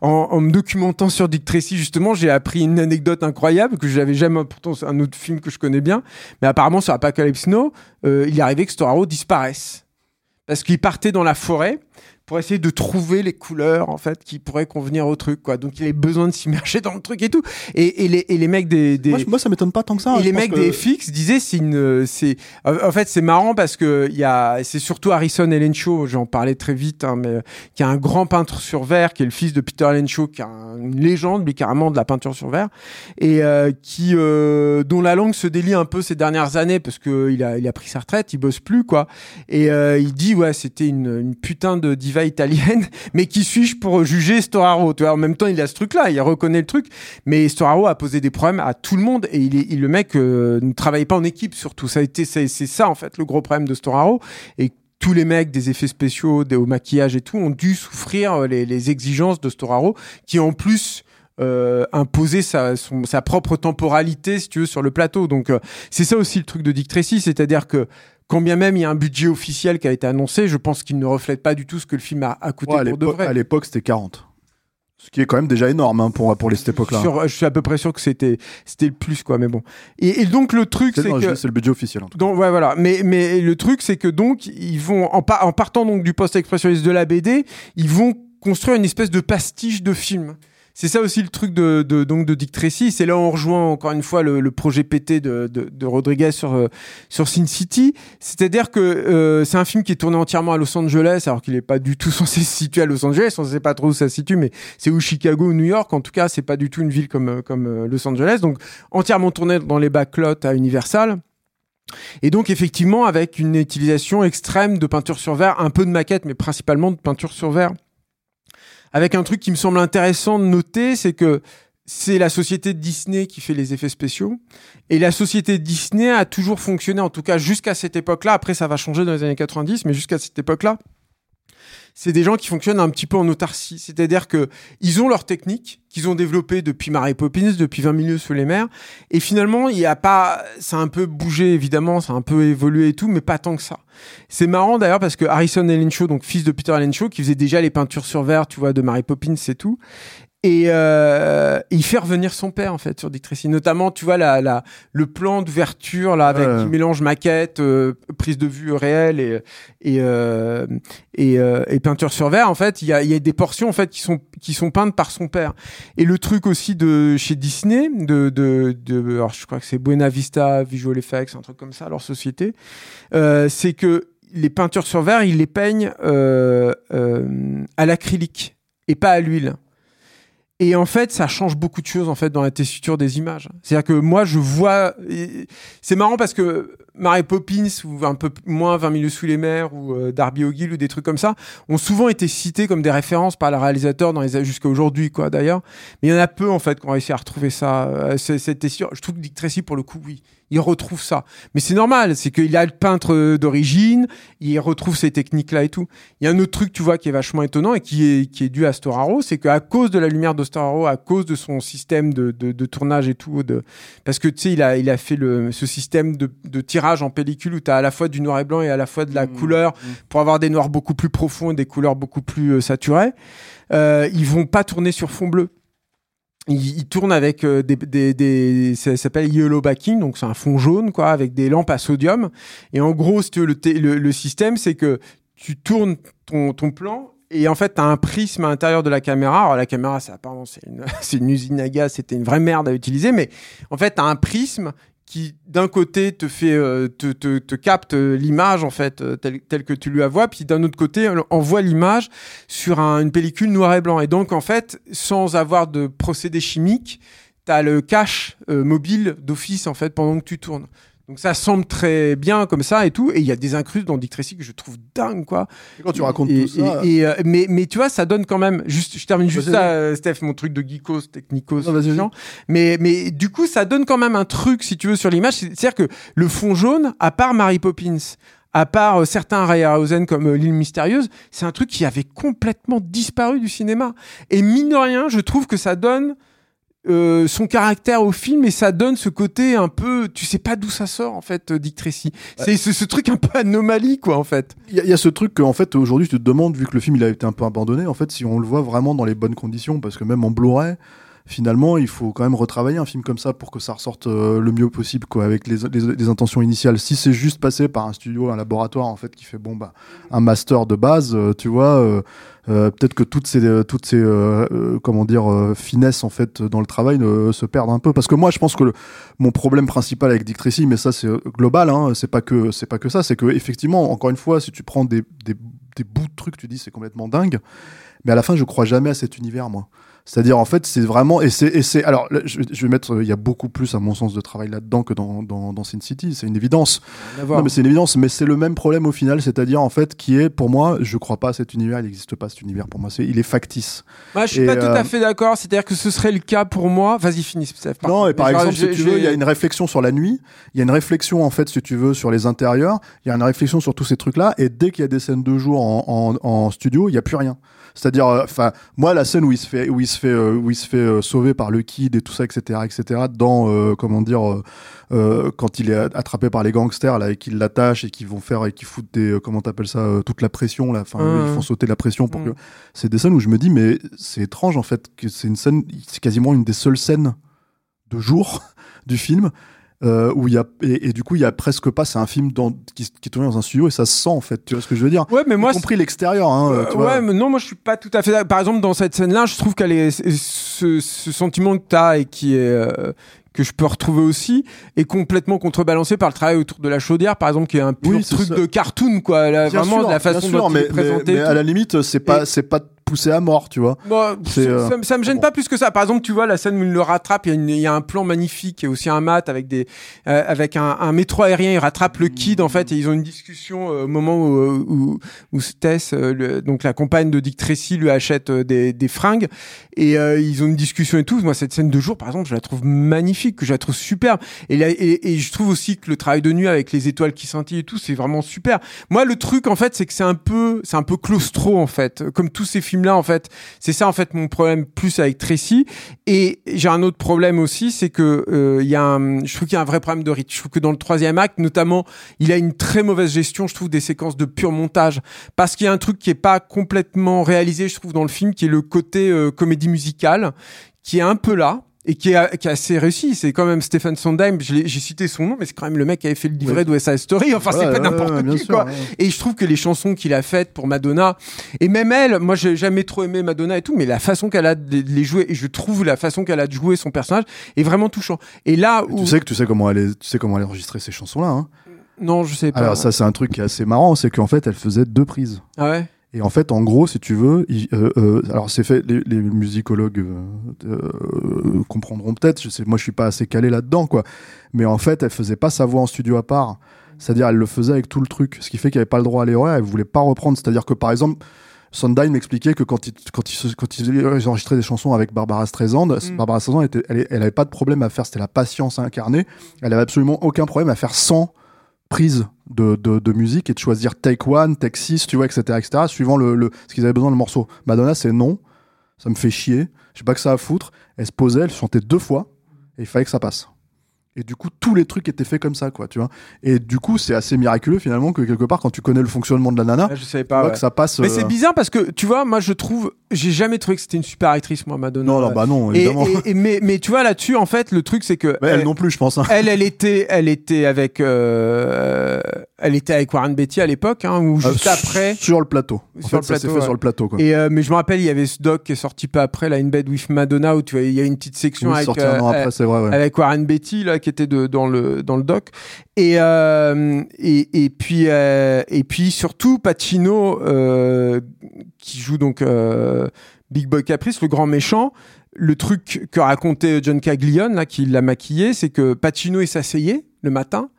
en me documentant sur Dick Tracy, justement, j'ai appris une anecdote incroyable que j'avais jamais, pourtant c'est un autre film que je connais bien, mais apparemment sur Apocalypse Now, euh, il est arrivé que Storaro disparaisse. Parce qu'il partait dans la forêt pour essayer de trouver les couleurs, en fait, qui pourraient convenir au truc, quoi. Donc il avait besoin de s'immerger dans le truc et tout. Et, et les, et les mecs des... des... Moi, moi, ça m'étonne pas tant que ça. Et les mecs que- des FX disaient c'est une c'est en fait c'est marrant parce que il y a c'est surtout Harrison Ellenshaw j'en parlais très vite hein, mais qui est un grand peintre sur verre qui est le fils de Peter Ellenshaw qui est un- une légende lui carrément de la peinture sur verre et euh, qui euh, dont la langue se délie un peu ces dernières années parce que il a il a pris sa retraite il bosse plus quoi et euh, il dit ouais c'était une, une putain de diva italienne mais qui suis-je pour juger Storaro? En même temps il a ce truc là il reconnaît le truc mais Storaro a posé des problèmes à tout le monde et il le mec euh, ne travaillait pas en équipe surtout. Ça a été, c'est, ça en fait le gros problème de Storaro et tous les mecs des effets spéciaux, des, au maquillage et tout ont dû souffrir euh, les, exigences de Storaro qui en plus euh, sa, propre temporalité si tu veux sur le plateau. Donc euh, c'est ça aussi le truc de Dick c'est-à-dire que quand bien même il y a un budget officiel qui a été annoncé, je pense qu'il ne reflète pas du tout ce que le film a, a coûté Ouais, à pour de l'époque- vrai. à l'époque, c'était 40. Ce qui est quand même déjà énorme hein, pour, pour les cette époque-là. Je suis à peu près sûr que c'était c'était le plus quoi mais bon et, et donc le truc C'est que c'est le budget officiel. En tout cas. donc ouais voilà mais mais le truc c'est que donc ils vont en, pa- en partant donc du post expressionniste de la BD ils vont construire une espèce de pastiche de film c'est ça aussi le truc de, de donc de Dick Tracy. C'est là où on rejoint encore une fois le, le projet pété de, de, de Rodriguez sur euh, sur Sin City. C'est-à-dire que euh, c'est un film qui est tourné entièrement à Los Angeles alors qu'il est pas du tout censé se situer à Los Angeles. On sait pas trop où ça se situe mais c'est ou Chicago ou New York. En tout cas c'est pas du tout une ville comme euh, comme euh, Los Angeles. Donc entièrement tourné dans les backlots à Universal. Et donc effectivement avec une utilisation extrême de peinture sur verre, un peu de maquette, mais principalement de peinture sur verre. Avec un truc qui me semble intéressant de noter, c'est que c'est la société Disney qui fait les effets spéciaux. Et la société Disney a toujours fonctionné, en tout cas jusqu'à cette époque-là. Après, ça va changer dans les années 90, mais jusqu'à cette époque-là, c'est des gens qui fonctionnent un petit peu en autarcie. C'est-à-dire que ils ont leur technique qu'ils ont développée depuis Mary Poppins, depuis 20 milieux sous les mers. Et finalement, il y a pas, ça a un peu bougé, évidemment, ça a un peu évolué et tout, mais pas tant que ça. C'est marrant d'ailleurs parce que Harrison Ellenshaw, donc fils de Peter Ellenshaw, qui faisait déjà les peintures sur verre, tu vois, de Mary Poppins et tout. Et euh, il fait revenir son père en fait sur Dick Tracy, notamment tu vois la, la le plan d'ouverture là avec qui mélange maquette, euh, prise de vue réelle et et euh, et, euh, et peinture sur verre. En fait, il y a y a des portions en fait qui sont qui sont peintes par son père. Et le truc aussi de chez Disney, de de, de alors je crois que c'est Buena Vista Visual Effects, un truc comme ça, leur société, euh, c'est que les peintures sur verre, ils les peignent euh, euh, à l'acrylique et pas à l'huile. Et en fait, ça change beaucoup de choses en fait dans la tessiture des images. C'est-à-dire que moi, je vois. C'est marrant parce que Mary Poppins ou un peu moins 20 milieux sous les mers ou euh, Darby O'Gill ou des trucs comme ça ont souvent été cités comme des références par le réalisateur dans les jusqu'à aujourd'hui quoi d'ailleurs. Mais il y en a peu en fait qui ont réussi à retrouver ça. euh, cette tessiture. Je trouve que Dick Tracy pour le coup, oui, il retrouve ça. Mais c'est normal, c'est qu'il a le peintre euh, d'origine, il retrouve ces techniques là et tout. Il y a un autre truc, tu vois, qui est vachement étonnant et qui est, qui est dû à Storaro, c'est qu'à cause de la lumière de Foster Haro à cause de son système de, de, de tournage et tout. De... Parce que tu sais, il a, il a fait le, ce système de, de tirage en pellicule où tu as à la fois du noir et blanc et à la fois de la Mmh, couleur mmh. pour avoir des noirs beaucoup plus profonds et des couleurs beaucoup plus euh, saturées. Euh, ils vont pas tourner sur fond bleu. Ils tournent avec euh, des, des, ça s'appelle yellow backing, donc c'est un fond jaune quoi, avec des lampes à sodium. Et en gros, si tu veux, le, le, système, c'est que tu tournes ton, ton plan et en fait, tu as un prisme à l'intérieur de la caméra. Alors la caméra, ça, c'est une, une usine à gaz, c'était une vraie merde à utiliser, mais en fait, tu as un prisme qui d'un côté te fait euh, te, te, te capte euh, l'image en fait euh, telle, que tu lui vois puis d'un autre côté envoie l'image sur un- une pellicule noir et blanc. Et donc en fait sans avoir de procédé chimique tu as le cache mobile d'office en fait pendant que tu tournes donc ça semble très bien comme ça et tout et il y a des incrustes dans Dick Tracy que je trouve dingue quoi Et quand tu racontes et, tout ça. et- et, euh, mais, mais tu vois, ça donne quand même. Juste, je termine juste Vas-y, ça, euh, Steph, mon truc de geekos, technicos. Non. Mais, mais du coup, ça donne quand même un truc, si tu veux, sur l'image. C'est- C'est-à-dire que le fond jaune, à part Mary Poppins, à part euh, certains Ray Harryhausen comme euh, L'île mystérieuse, c'est un truc qui avait complètement disparu du cinéma. Et mine de rien, je trouve que ça donne euh, son caractère au film et ça donne ce côté un peu, tu sais pas d'où ça sort en fait, euh, Dick Tracy. C'est ce, ce truc un peu anomalie quoi en fait. Il y, a- il y a ce truc qu'en fait aujourd'hui tu te demandes vu que le film il a été un peu abandonné en fait si on le voit vraiment dans les bonnes conditions parce que même en Blu-ray finalement il faut quand même retravailler un film comme ça pour que ça ressorte euh, le mieux possible quoi avec les, les- les intentions initiales si c'est juste passé par un studio un laboratoire en fait qui fait bon bah un master de base euh, tu vois euh, euh, peut-être que toutes ces euh, toutes ces euh, euh, comment dire finesses en fait dans le travail se perdent un peu. Parce que moi je pense que le- mon problème principal avec Dick mais ça c'est global hein, c'est pas que c'est pas que ça c'est que effectivement encore une fois si tu prends des, des, des bouts de trucs tu dis c'est complètement dingue. Mais à la fin je crois jamais à cet univers moi c'est-à-dire en fait c'est vraiment et c'est alors là, je, je vais mettre euh, il y a beaucoup plus à mon sens de travail là-dedans que dans dans, dans Sin City c'est une évidence non, mais c'est une évidence, mais c'est le même problème au final, c'est-à-dire en fait qui est pour moi, je crois pas à cet univers, il n'existe pas cet univers pour moi, c'est il est factice. Moi, je suis Et, pas tout euh, à fait d'accord. C'est-à-dire que ce serait le cas pour moi. Vas-y, finis, non, et par exemple, si tu veux, il y a une réflexion sur la nuit, il y a une réflexion en fait, si tu veux, sur les intérieurs, il y a une réflexion sur tous ces trucs-là, et dès qu'il y a des scènes de jour en, en, en studio, il y a plus rien. C'est-à-dire, euh, enfin, moi, la scène où il se fait, où il se fait, euh, où il se fait euh, sauver par le kid et tout ça, etc., etc., dans, euh, comment dire, quand il est attrapé par les gangsters là et qu'ils l'attachent et qu'ils vont faire et qu'ils foutent des, comment t'appelles ça, toute la pression là, enfin, Mmh. ils font sauter la pression pour Mmh. que. C'est des scènes où je me dis, mais c'est étrange en fait que c'est une scène, c'est quasiment une des seules scènes de jour du film. Euh, où il y a et, et du coup il y a presque pas c'est un film dans, qui, qui est tourné dans un studio et ça se sent en fait tu vois ce que je veux dire? Ouais, mais moi, y compris l'extérieur hein, Euh, tu vois. ouais, mais non, moi je suis pas tout à fait. d'accord. Par exemple, dans cette scène-là, je trouve qu'elle est ce, ce sentiment que t'as et qui est euh, que je peux retrouver aussi est complètement contrebalancé par le travail autour de la chaudière, par exemple, qui est un pur Oui, truc ça. de cartoon, quoi. Là, vraiment sûr, la façon dont mais, il est présenté. mais- mais à la limite c'est pas c'est pas poussé à mort tu vois Bon, C'est, ça, euh, ça, ça me gêne bon. pas plus que ça. Par exemple, tu vois la scène où il le rattrape, il y a, une- il y a un plan magnifique et aussi un mat avec des, euh, avec un, un métro aérien. Il rattrape le kid en fait et ils ont une discussion euh, au moment où où, où Tess, euh, le- donc la compagne de Dick Tracy, lui achète euh, des, des fringues et euh, ils ont une discussion et tout. Moi, cette scène de jour, par exemple, je la trouve magnifique, que je la trouve superbe. Et, là, et, et je trouve aussi que le travail de nuit avec les étoiles qui scintillent et tout, c'est vraiment super. Moi, le truc en fait, c'est que c'est un peu, c'est un peu claustro en fait, comme tous ces films-là en fait. C'est ça en fait mon problème plus avec Tracy. Et j'ai un autre problème aussi, c'est que euh, il y a un, je trouve qu'il y a un vrai problème de rythme. Je trouve que dans le troisième acte, notamment, il a une très mauvaise gestion, je trouve, des séquences de pur montage, parce qu'il y a un truc qui est pas complètement réalisé, je trouve, dans le film, qui est le côté euh, comédie musicale, qui est un peu là. Et qui est, qui est assez réussi. C'est quand même Stephen Sondheim. J'ai cité son nom, mais c'est quand même le mec qui avait fait le livret Ouais. de West Side Story. Enfin, c'est pas ouais, n'importe qui, sûr, quoi. Et je trouve que les chansons qu'il a faites pour Madonna, et même elle, moi j'ai jamais trop aimé Madonna et tout, mais la façon qu'elle a de les- jouer, et je trouve la façon qu'elle a de jouer son personnage est vraiment touchant. Et là où... tu sais que tu sais comment elle est, tu sais comment elle a enregistré ces chansons là hein Non, je sais pas. alors ça c'est un truc qui est assez marrant c'est qu'en fait elle faisait deux prises Ah ouais? Et en fait, en gros, si tu veux, il- euh, euh, alors c'est fait, les, les musicologues euh, comprendront peut-être. Je sais, moi, je suis pas assez calé là-dedans, quoi. Mais en fait, elle faisait pas sa voix en studio à part. C'est-à-dire, elle le faisait avec tout le truc, ce qui fait qu'elle avait pas le droit à l'erreur. Elle voulait pas reprendre. C'est-à-dire que, par exemple, Sondheim m'expliquait que quand il, quand il, se- quand il enregistrait des chansons avec Barbara Streisand, Mm. Barbara Streisand, était, elle, elle avait pas de problème à faire. C'était la patience incarnée. Elle avait absolument aucun problème à faire 100 prises de, de, de musique et de choisir take one, take six, tu vois, etc., etc., suivant le, le, ce qu'ils avaient besoin le morceau. Madonna, c'est non, ça me fait chier. j'ai pas que ça à foutre. Elle se posait, elle chantait deux fois, et il fallait que ça passe. Et du coup, tous les trucs étaient faits comme ça, quoi, tu vois. Et du coup, c'est assez miraculeux finalement que quelque part, quand tu connais le fonctionnement de la nana, je savais tu pas. vois ouais. que ça passe. Mais euh, c'est bizarre parce que tu vois, moi je trouve, j'ai jamais trouvé que c'était une super actrice, moi, Madonna. Non, non, bah non, évidemment. et- et- mais, mais tu vois là-dessus, en fait, le truc c'est que Mais elle elle, non plus, je pense. hein. elle, elle était, elle était avec, euh, elle était avec Warren Beatty à l'époque, hein, ou juste Euh, après. Sur le plateau. En Sur fait, le ça plateau, fait ouais. sur le plateau, quoi. Et euh, mais je me rappelle, il y avait ce doc qui est sorti pas après, là, In Bed with Madonna, où tu vois, il y a une petite section Oui, avec, sorti un an euh, après, c'est vrai, ouais. avec Warren Beatty là qui était de, dans le dans le doc et euh, et, et puis euh, et puis surtout Pacino euh, qui joue donc euh, Big Boy Caprice le grand méchant le truc que racontait John Caglione là qui l'a maquillé c'est que Pacino s'asseyait le matin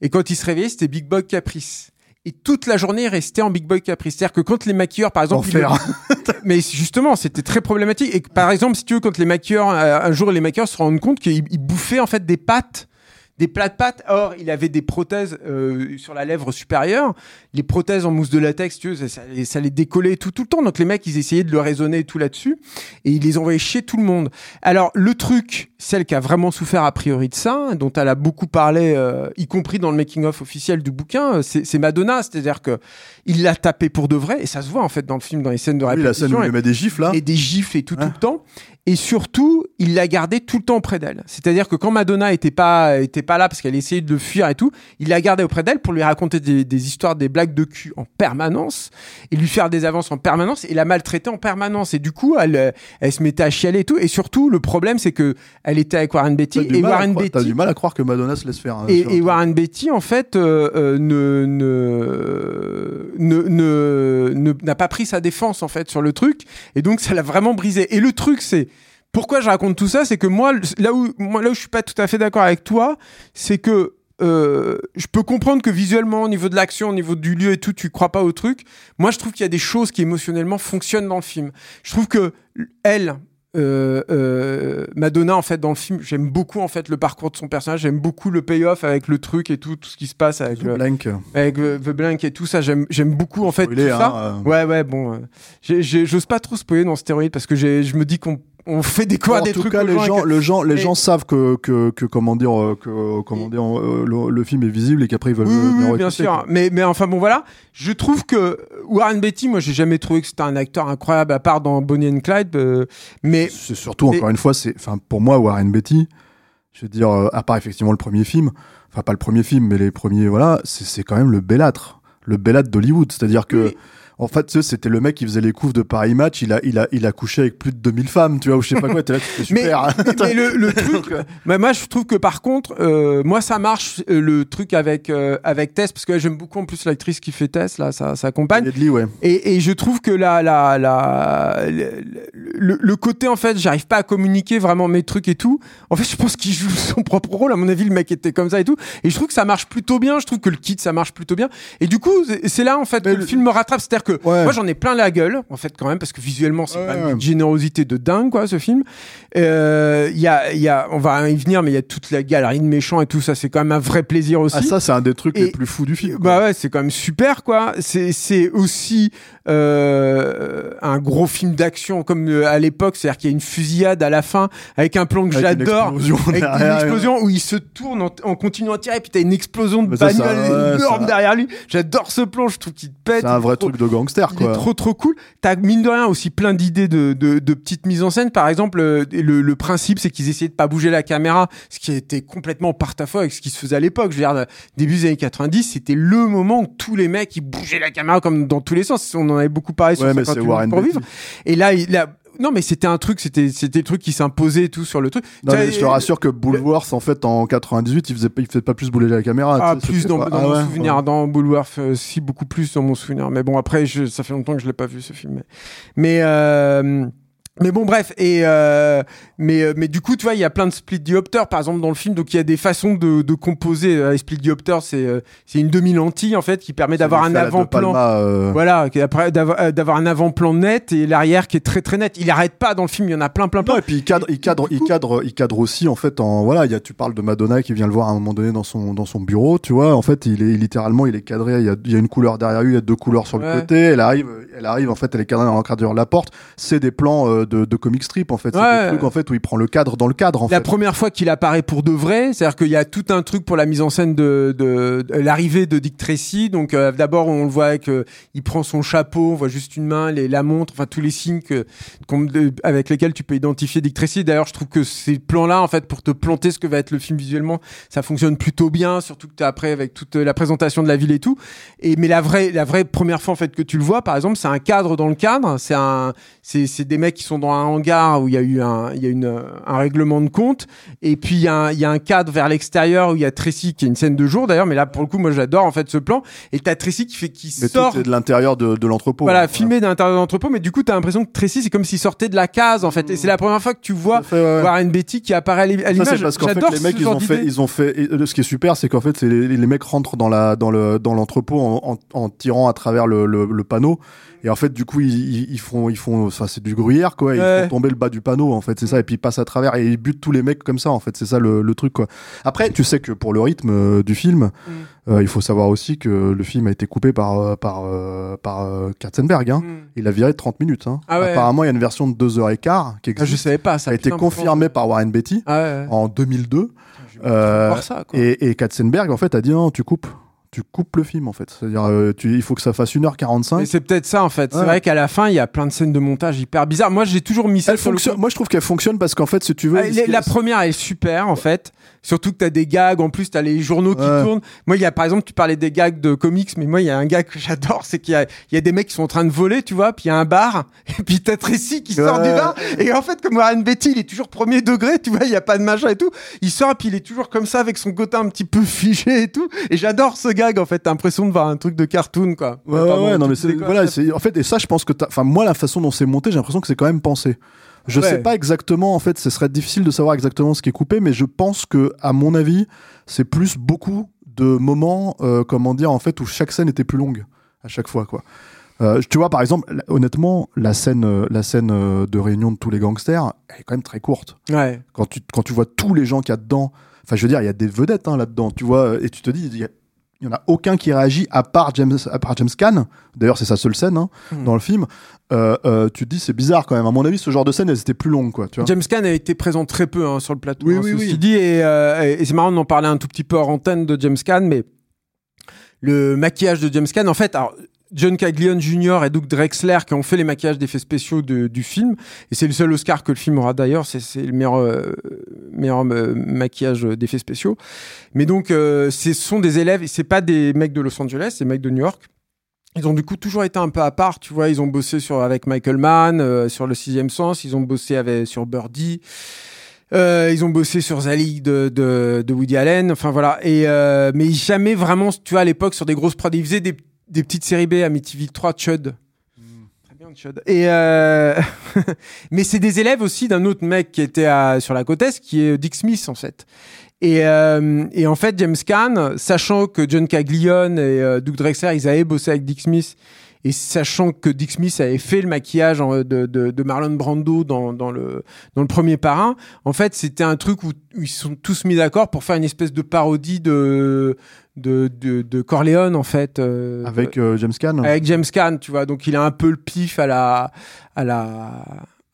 et quand il se réveillait c'était Big Boy Caprice et toute la journée, il restait en Big Boy Caprice. C'est-à-dire que quand les maquilleurs, par exemple, ils mais justement, c'était très problématique. Et par exemple, si tu veux, quand les maquilleurs, euh, un jour, les maquilleurs se rendent compte qu'ils ils bouffaient en fait des pâtes, des plats de pâtes. Or, il avait des prothèses euh, sur la lèvre supérieure. Les prothèses en mousse de latex, tu veux, ça, ça ça les décollait tout, tout le temps. Donc les mecs, ils essayaient de le raisonner et tout là-dessus. Et ils les envoyaient chez tout le monde. Alors, le truc, celle qui a vraiment souffert a priori de ça, dont elle a beaucoup parlé, euh, y compris dans le making-of officiel du bouquin, euh, c'est Madonna. C'est-à-dire que il l'a tapé pour de vrai. Et ça se voit en fait dans le film, dans les scènes de Oui, répétition. la scène où il met des gifs, là. et des gifles et tout, tout Hein le temps. Et surtout, il l'a gardé tout le temps auprès d'elle. C'est-à-dire que quand Madonna était pas, était pas là parce qu'elle essayait de le fuir et tout, il l'a gardé auprès d'elle pour lui raconter des, des histoires, des blagues de cul en permanence et lui faire des avances en permanence et la maltraiter en permanence. Et du coup, elle, elle se mettait à chialer et tout. Et surtout, le problème, c'est que elle était avec Warren Beatty et Warren croire- T'as Beatty. du mal à croire que Madonna se laisse faire. hein, Et, et Warren Beatty, en fait, euh, euh, ne, ne, ne, n'a pas pris sa défense, en fait, sur le truc. Et donc, ça l'a vraiment brisé. Et le truc, c'est. Pourquoi je raconte tout ça C'est que moi, là où, moi, là où je suis pas tout à fait d'accord avec toi, c'est que. euh, je peux comprendre que visuellement, au niveau de l'action, au niveau du lieu et tout, tu crois pas au truc. Moi, je trouve qu'il y a des choses qui émotionnellement fonctionnent dans le film. Je trouve que elle, euh, euh, Madonna en fait dans le film j'aime beaucoup en fait le parcours de son personnage j'aime beaucoup le payoff avec le truc et tout tout ce qui se passe avec le, Blank. avec The The Blank et tout ça j'aime j'aime beaucoup en fait Spoiler, tout ça hein, euh. ouais ouais bon euh, j'ai- j'ai- j'ose pas trop spoiler dans Stéroïde parce que j'ai- je me dis qu'on on fait découvrir en des tout trucs cas, aux les gens que- le gens, les Et- gens savent que, que, que comment dire, euh, que comment dire, euh, le, le film est visible et qu'après ils veulent Oui, oui, oui, bien sûr. quoi. Mais, mais enfin bon, voilà. Je trouve que Warren Beatty, moi, j'ai jamais trouvé que c'était un acteur incroyable à part dans Bonnie and Clyde. euh, mais C'est surtout, Mais- encore une fois, c'est, enfin, pour moi, Warren Beatty, je veux dire, euh, à part effectivement le premier film, enfin, pas le premier film, mais les premiers, voilà, c'est, quand même le bellâtre. Le bellâtre d'Hollywood. C'est-à-dire que, Oui. En fait, tu sais, c'était le mec qui faisait les couves de Paris Match, il a, il a, il a couché avec plus de 2000 femmes, tu vois, ou je sais pas quoi, t'es là, c'était mais, super. mais- mais le, le truc, bah, moi, je trouve que par contre, euh, moi, ça marche euh, le truc avec euh, avec Tess parce que j'aime beaucoup en plus l'actrice qui fait Tess là, sa, sa compagne. Ouais. Et, et je trouve que la, la, la, le, le- côté, en fait, j'arrive pas à communiquer vraiment mes trucs et tout. En fait, je pense qu'il joue son propre rôle. À mon avis, le mec était comme ça et tout. Et je trouve que ça marche plutôt bien. Je trouve que le kit, ça marche plutôt bien. Et du coup, c'est- là, en fait, que le le- film me rattrape. C'est-à-dire que Ouais. moi, j'en ai plein la gueule, en fait, quand même, parce que visuellement, c'est Ouais, une générosité de dingue, quoi, ce film. Euh, Il y a, il y a, on va y venir, mais il y a toute la galerie de méchants et tout ça. C'est quand même un vrai plaisir aussi. Ah, ça, c'est un des trucs Et- les plus fous du film. quoi. Bah ouais, c'est quand même super quoi. C'est c'est aussi euh, un gros film d'action comme euh, à l'époque, c'est-à-dire qu'il y a une fusillade à la fin avec un plan que Avec une j'adore. explosion Avec une explosion où il se tourne en, en continuant à tirer, puis t'as une explosion de bagnole énorme derrière lui. J'adore ce plan, je trouve qu'il te pète. C'est un vrai truc de gangster, il est quoi. trop trop cool. T'as mine de rien aussi plein d'idées de, de, de petites mises en scène. Par exemple, euh, le, le principe c'est qu'ils essayaient de pas bouger la caméra, ce qui était complètement porte-à-faux avec ce qui se faisait à l'époque. Je veux dire, début des années 90, c'était le moment où tous les mecs ils bougeaient la caméra comme dans tous les sens. On en avait beaucoup parlé sur Ouais, mais 58 c'est minutes Warren pour Beatty. vivre. Et là, il a non mais c'était un truc, c'était c'était le truc qui s'imposait et tout sur le truc. Non, mais je te rassure que Bullworth, en fait, en 98, il faisait, pas- il faisait pas plus bouler la caméra. Ah, plus dans, Ah mon ouais, souvenir, ouais. dans Bullworth, euh, si beaucoup plus dans mon souvenir. Mais bon, après, je, ça fait longtemps que je l'ai pas vu ce film. Mais, mais, euh, mais bon, bref. Et euh, mais, euh, mais du coup, tu vois, il y a plein de split diopters, par exemple, dans le film. Donc, il y a des façons de, de composer. Euh, Les split diopters, c'est euh, c'est une demi-lentille en fait qui permet d'avoir un avant-plan. Euh, Voilà, d'avoir euh, un avant-plan net et l'arrière qui est très très net. Il arrête pas dans le film, il y en a plein plein plein. Non, et puis il cadre, il cadre, il cadre, il cadre aussi en fait en voilà. Il y a, tu parles de Madonna qui vient le voir à un moment donné dans son dans son bureau, tu vois. En fait, il est littéralement, il est cadré. Il y a, y a une couleur derrière lui, il y a deux couleurs sur le Ouais. côté. Elle arrive, elle arrive en fait, elle est cadrée dans l'encadreur de la porte. C'est des plans euh, de, de comic strip en fait. C'est Ouais. des trucs en fait où il prend le cadre dans le cadre en La fait. première fois qu'il apparaît pour de vrai, c'est-à-dire qu'il y a tout un truc pour la mise en scène de, de, de l'arrivée de Dick Tracy. Donc euh, d'abord on le voit avec, euh, il prend son chapeau, on voit juste une main, les, la montre, enfin tous les signes que, avec lesquels tu peux identifier Dick Tracy. D'ailleurs je trouve que ces plans-là, en fait, pour te planter ce que va être le film visuellement, ça fonctionne plutôt bien, surtout que t'as après avec toute la présentation de la ville et tout. Et mais la vraie, la vraie première fois en fait que tu le vois, par exemple, c'est un cadre dans le cadre. C'est un, c'est, c'est des mecs qui sont dans un hangar où il y a eu un, il y a une, un règlement de compte. Et puis il y a un, il y a un cadre vers l'extérieur où il y a Tracy qui est une scène de jour d'ailleurs. Mais là pour le coup, moi j'adore en fait ce plan. Et t'as Tracy qui fait, qui Mais tout sort. c'est de l'intérieur de, de l'entrepôt. Voilà, hein. filmé d'un l'intérieur de l'entrepôt, mais du coup, t'as l'impression que Tracy, c'est comme s'il sortait de la case, en fait. Et c'est la première fois que tu vois Tout fait, ouais. Warren Beatty qui apparaît à l'image. c'est parce qu'en fait, les mecs, ils ont fait, ils ont fait, et, ce qui est super, c'est qu'en fait, c'est les, les mecs rentrent dans la, dans le, dans l'entrepôt en, en, en tirant à travers le, le, le panneau. Et en fait, du coup, ils, font, ils font, enfin, c'est du gruyère, quoi. Ils Ouais. font tomber le bas du panneau, en fait. C'est ça. Et puis, ils passent à travers et ils butent tous les mecs comme ça, en fait. C'est ça le, le truc, quoi. Après, tu sais que pour le rythme euh, du film, Mm. euh, il faut savoir aussi que le film a été coupé par, euh, par, par Katzenberg, hein. Mm. Il a viré de 30 minutes, hein. Ah ouais. Apparemment, il y a une version de 2h15 qui Ah, je savais pas ça. a été putain, confirmé putain. par Warren Beatty Ah ouais, en 2002. Je vais Euh, voir ça, quoi. Et, et Katzenberg, en fait, a dit non, tu coupes. Tu coupes le film, en fait. C'est-à-dire, euh, tu, il faut que ça fasse 1h45. Mais c'est peut-être ça en fait. C'est Ouais. vrai qu'à la fin, il y a plein de scènes de montage hyper bizarres. Moi, j'ai toujours mis ça Elle sur fonctionne, moi, je trouve qu'elle fonctionne parce qu'en fait, si tu veux. La première est super en fait. Surtout que t'as des gags, en plus t'as les journaux qui Ouais. tournent. Moi il y a par exemple, tu parlais des gags de comics, mais moi il y a un gag que j'adore, c'est qu'il y a, il y a des mecs qui sont en train de voler, tu vois, puis il y a un bar, et puis t'as Tracy qui sort du bar, et en fait comme Warren Beatty il est toujours premier degré, tu vois, il y a pas de machin et tout, il sort et puis il est toujours comme ça avec son côté un petit peu figé et tout, et j'adore ce gag en fait, t'as l'impression de voir un truc de cartoon quoi. Ouais, ouais, non, mais c'est, voilà, en fait, et ça, je pense que enfin, moi, la façon dont c'est monté, j'ai l'impression que c'est quand même pensé. Je Ouais. sais pas exactement, en fait, ce serait difficile de savoir exactement ce qui est coupé, mais je pense que, à mon avis, c'est plus beaucoup de moments, euh, comment dire, en fait, où chaque scène était plus longue à chaque fois, quoi. Euh, tu vois, par exemple, honnêtement, la scène, euh, la scène de réunion de tous les gangsters, elle est quand même très courte. Ouais. Quand tu, quand tu vois tous les gens qu'il y a dedans, enfin, je veux dire, il y a des vedettes hein, là-dedans, tu vois, et tu te dis, il y a- il y en a aucun qui réagit à part James, à part James Caan. D'ailleurs, c'est sa seule scène hein, Mhm. dans le film. Euh, euh, tu te dis, c'est bizarre quand même. À mon avis, ce genre de scène, elles étaient plus longues, quoi. Tu vois James Caan a été présent très peu hein, sur le plateau. Oui, hein, oui, ceci oui. dit, et, euh, et c'est marrant d'en parler un tout petit peu hors antenne de James Caan, mais le maquillage de James Caan, en fait, alors, John Caglione Jr. et Doug Drexler qui ont fait les maquillages d'effets spéciaux du film, et c'est le seul Oscar que le film aura d'ailleurs, c'est le meilleur, euh, meilleur euh, maquillage d'effets spéciaux. Mais donc, euh, ce sont des élèves, et c'est pas des mecs de Los Angeles, c'est des mecs de New York. Ils ont du coup toujours été un peu à part, tu vois. Ils ont bossé sur avec Michael Mann, euh, sur Le Sixième Sens. Ils ont bossé avec sur Birdie. Euh, ils ont bossé sur Zelig de, de, de Woody Allen. Enfin voilà. Et euh, mais jamais vraiment, tu vois, à l'époque sur des grosses prods, ils faisaient des, des petites séries B à Amityville 3, Chud. Très bien, Chud. Et euh... mais c'est des élèves aussi d'un autre mec qui était à, sur la côte est, qui est Dick Smith en fait. Et, euh, et en fait, James Caan, sachant que John Caglione et euh, Doug Drexler, ils avaient bossé avec Dick Smith, et sachant que Dick Smith avait fait le maquillage de, de, de Marlon Brando dans, dans, le, dans le premier parrain, en fait, c'était un truc où, où ils sont tous mis d'accord pour faire une espèce de parodie de, de, de, de Corleone, en fait. euh, Avec euh, James Caan. avec James Caan, tu vois. Donc il a un peu le pif à la à la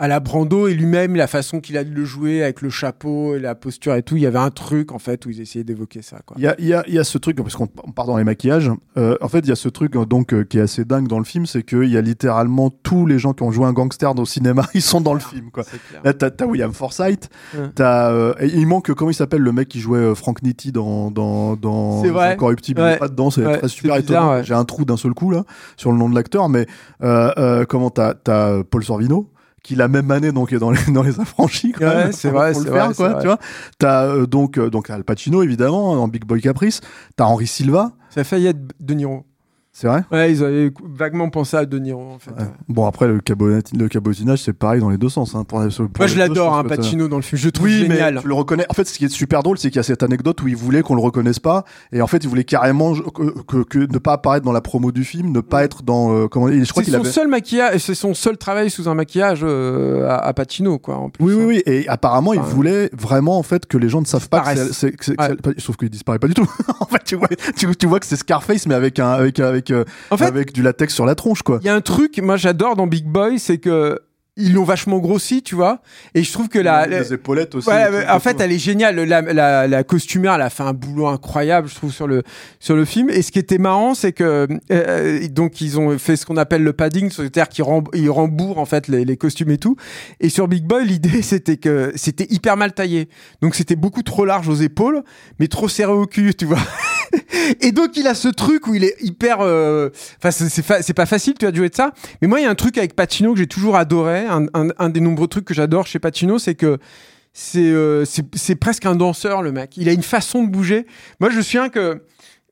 à la Brando et lui-même la façon qu'il a de le jouer avec le chapeau et la posture et tout. Il y avait un truc en fait où ils essayaient d'évoquer ça. Quoi. Il y a, il y, a, il y a ce truc, parce qu'on on part dans les maquillages, euh, en fait, il y a ce truc euh, donc euh, qui est assez dingue dans le film, c'est qu'il y a littéralement tous les gens qui ont joué un gangster au cinéma, ils sont dans le film, quoi. C'est clair. Là, t'as, t'as William Forsythe, Ouais. t'as, euh, et il manque, comment il s'appelle le mec qui jouait euh, Frank Nitti dans, dans, dans C'est vrai. Incorruptible, il est Ouais. pas dedans, c'est Ouais, très super bizarre, étonnant. ouais. J'ai un trou d'un seul coup, là, sur le nom de l'acteur, mais, euh, euh, comment t'as, t'as euh, Paul Sorvino, qui la même année donc est dans les dans les affranchis quand Ouais, c'est vrai, c'est vrai, quoi, tu vois. T'as euh, donc euh, donc Al Pacino évidemment en Big Boy Caprice. T'as Henri Silva. Ça a failli être De Niro. C'est vrai? Ouais, ils avaient vaguement pensé à De Niro en fait. Ouais. Bon après le, le cabotinage c'est pareil dans les deux sens. Hein, pour, pour Moi je l'adore, hein, Pacino dans le film. Je trouve Oui, génial. mais tu le reconnais. En fait, ce qui est super drôle, c'est qu'il y a cette anecdote où il voulait qu'on le reconnaisse pas, et en fait, il voulait carrément que, que, que ne pas apparaître dans la promo du film, ne pas être dans euh, comment. Je crois C'est son avait. seul maquillage, c'est son seul travail sous un maquillage euh, à, à Pacino quoi. En plus, Oui, oui, hein. oui. Et apparemment, il Enfin, voulait vraiment, en fait, que les gens ne savent pas que c'est, Ouais. Sauf qu'il disparaît pas du tout. en fait, tu vois, tu, tu vois que c'est Scarface, mais avec un, avec, un- avec avec euh, En fait, avec du latex sur la tronche, quoi. il y a un truc, moi j'adore dans Big Boy, c'est que ils l'ont vachement grossi, tu vois. Et je trouve que la, la- les épaulettes aussi. Ouais, en tout. fait, elle est géniale. La, la, la costumière, elle a fait un boulot incroyable, je trouve, sur le sur le film. Et ce qui était marrant, c'est que euh, donc ils ont fait ce qu'on appelle le padding, c'est-à-dire qu'ils rem- ils rembourrent en fait les, les costumes et tout. Et sur Big Boy, l'idée c'était que c'était hyper mal taillé, donc c'était beaucoup trop large aux épaules, mais trop serré au cul, tu vois. Et donc il a ce truc où il est hyper, euh, enfin c'est pas facile, tu as jouer de ça. Mais moi il y a un truc avec Pacino que j'ai toujours adoré, un, un, des nombreux trucs que j'adore chez Pacino, c'est que c'est euh, c'est presque un danseur le mec. Il a une façon de bouger. Moi je me souviens que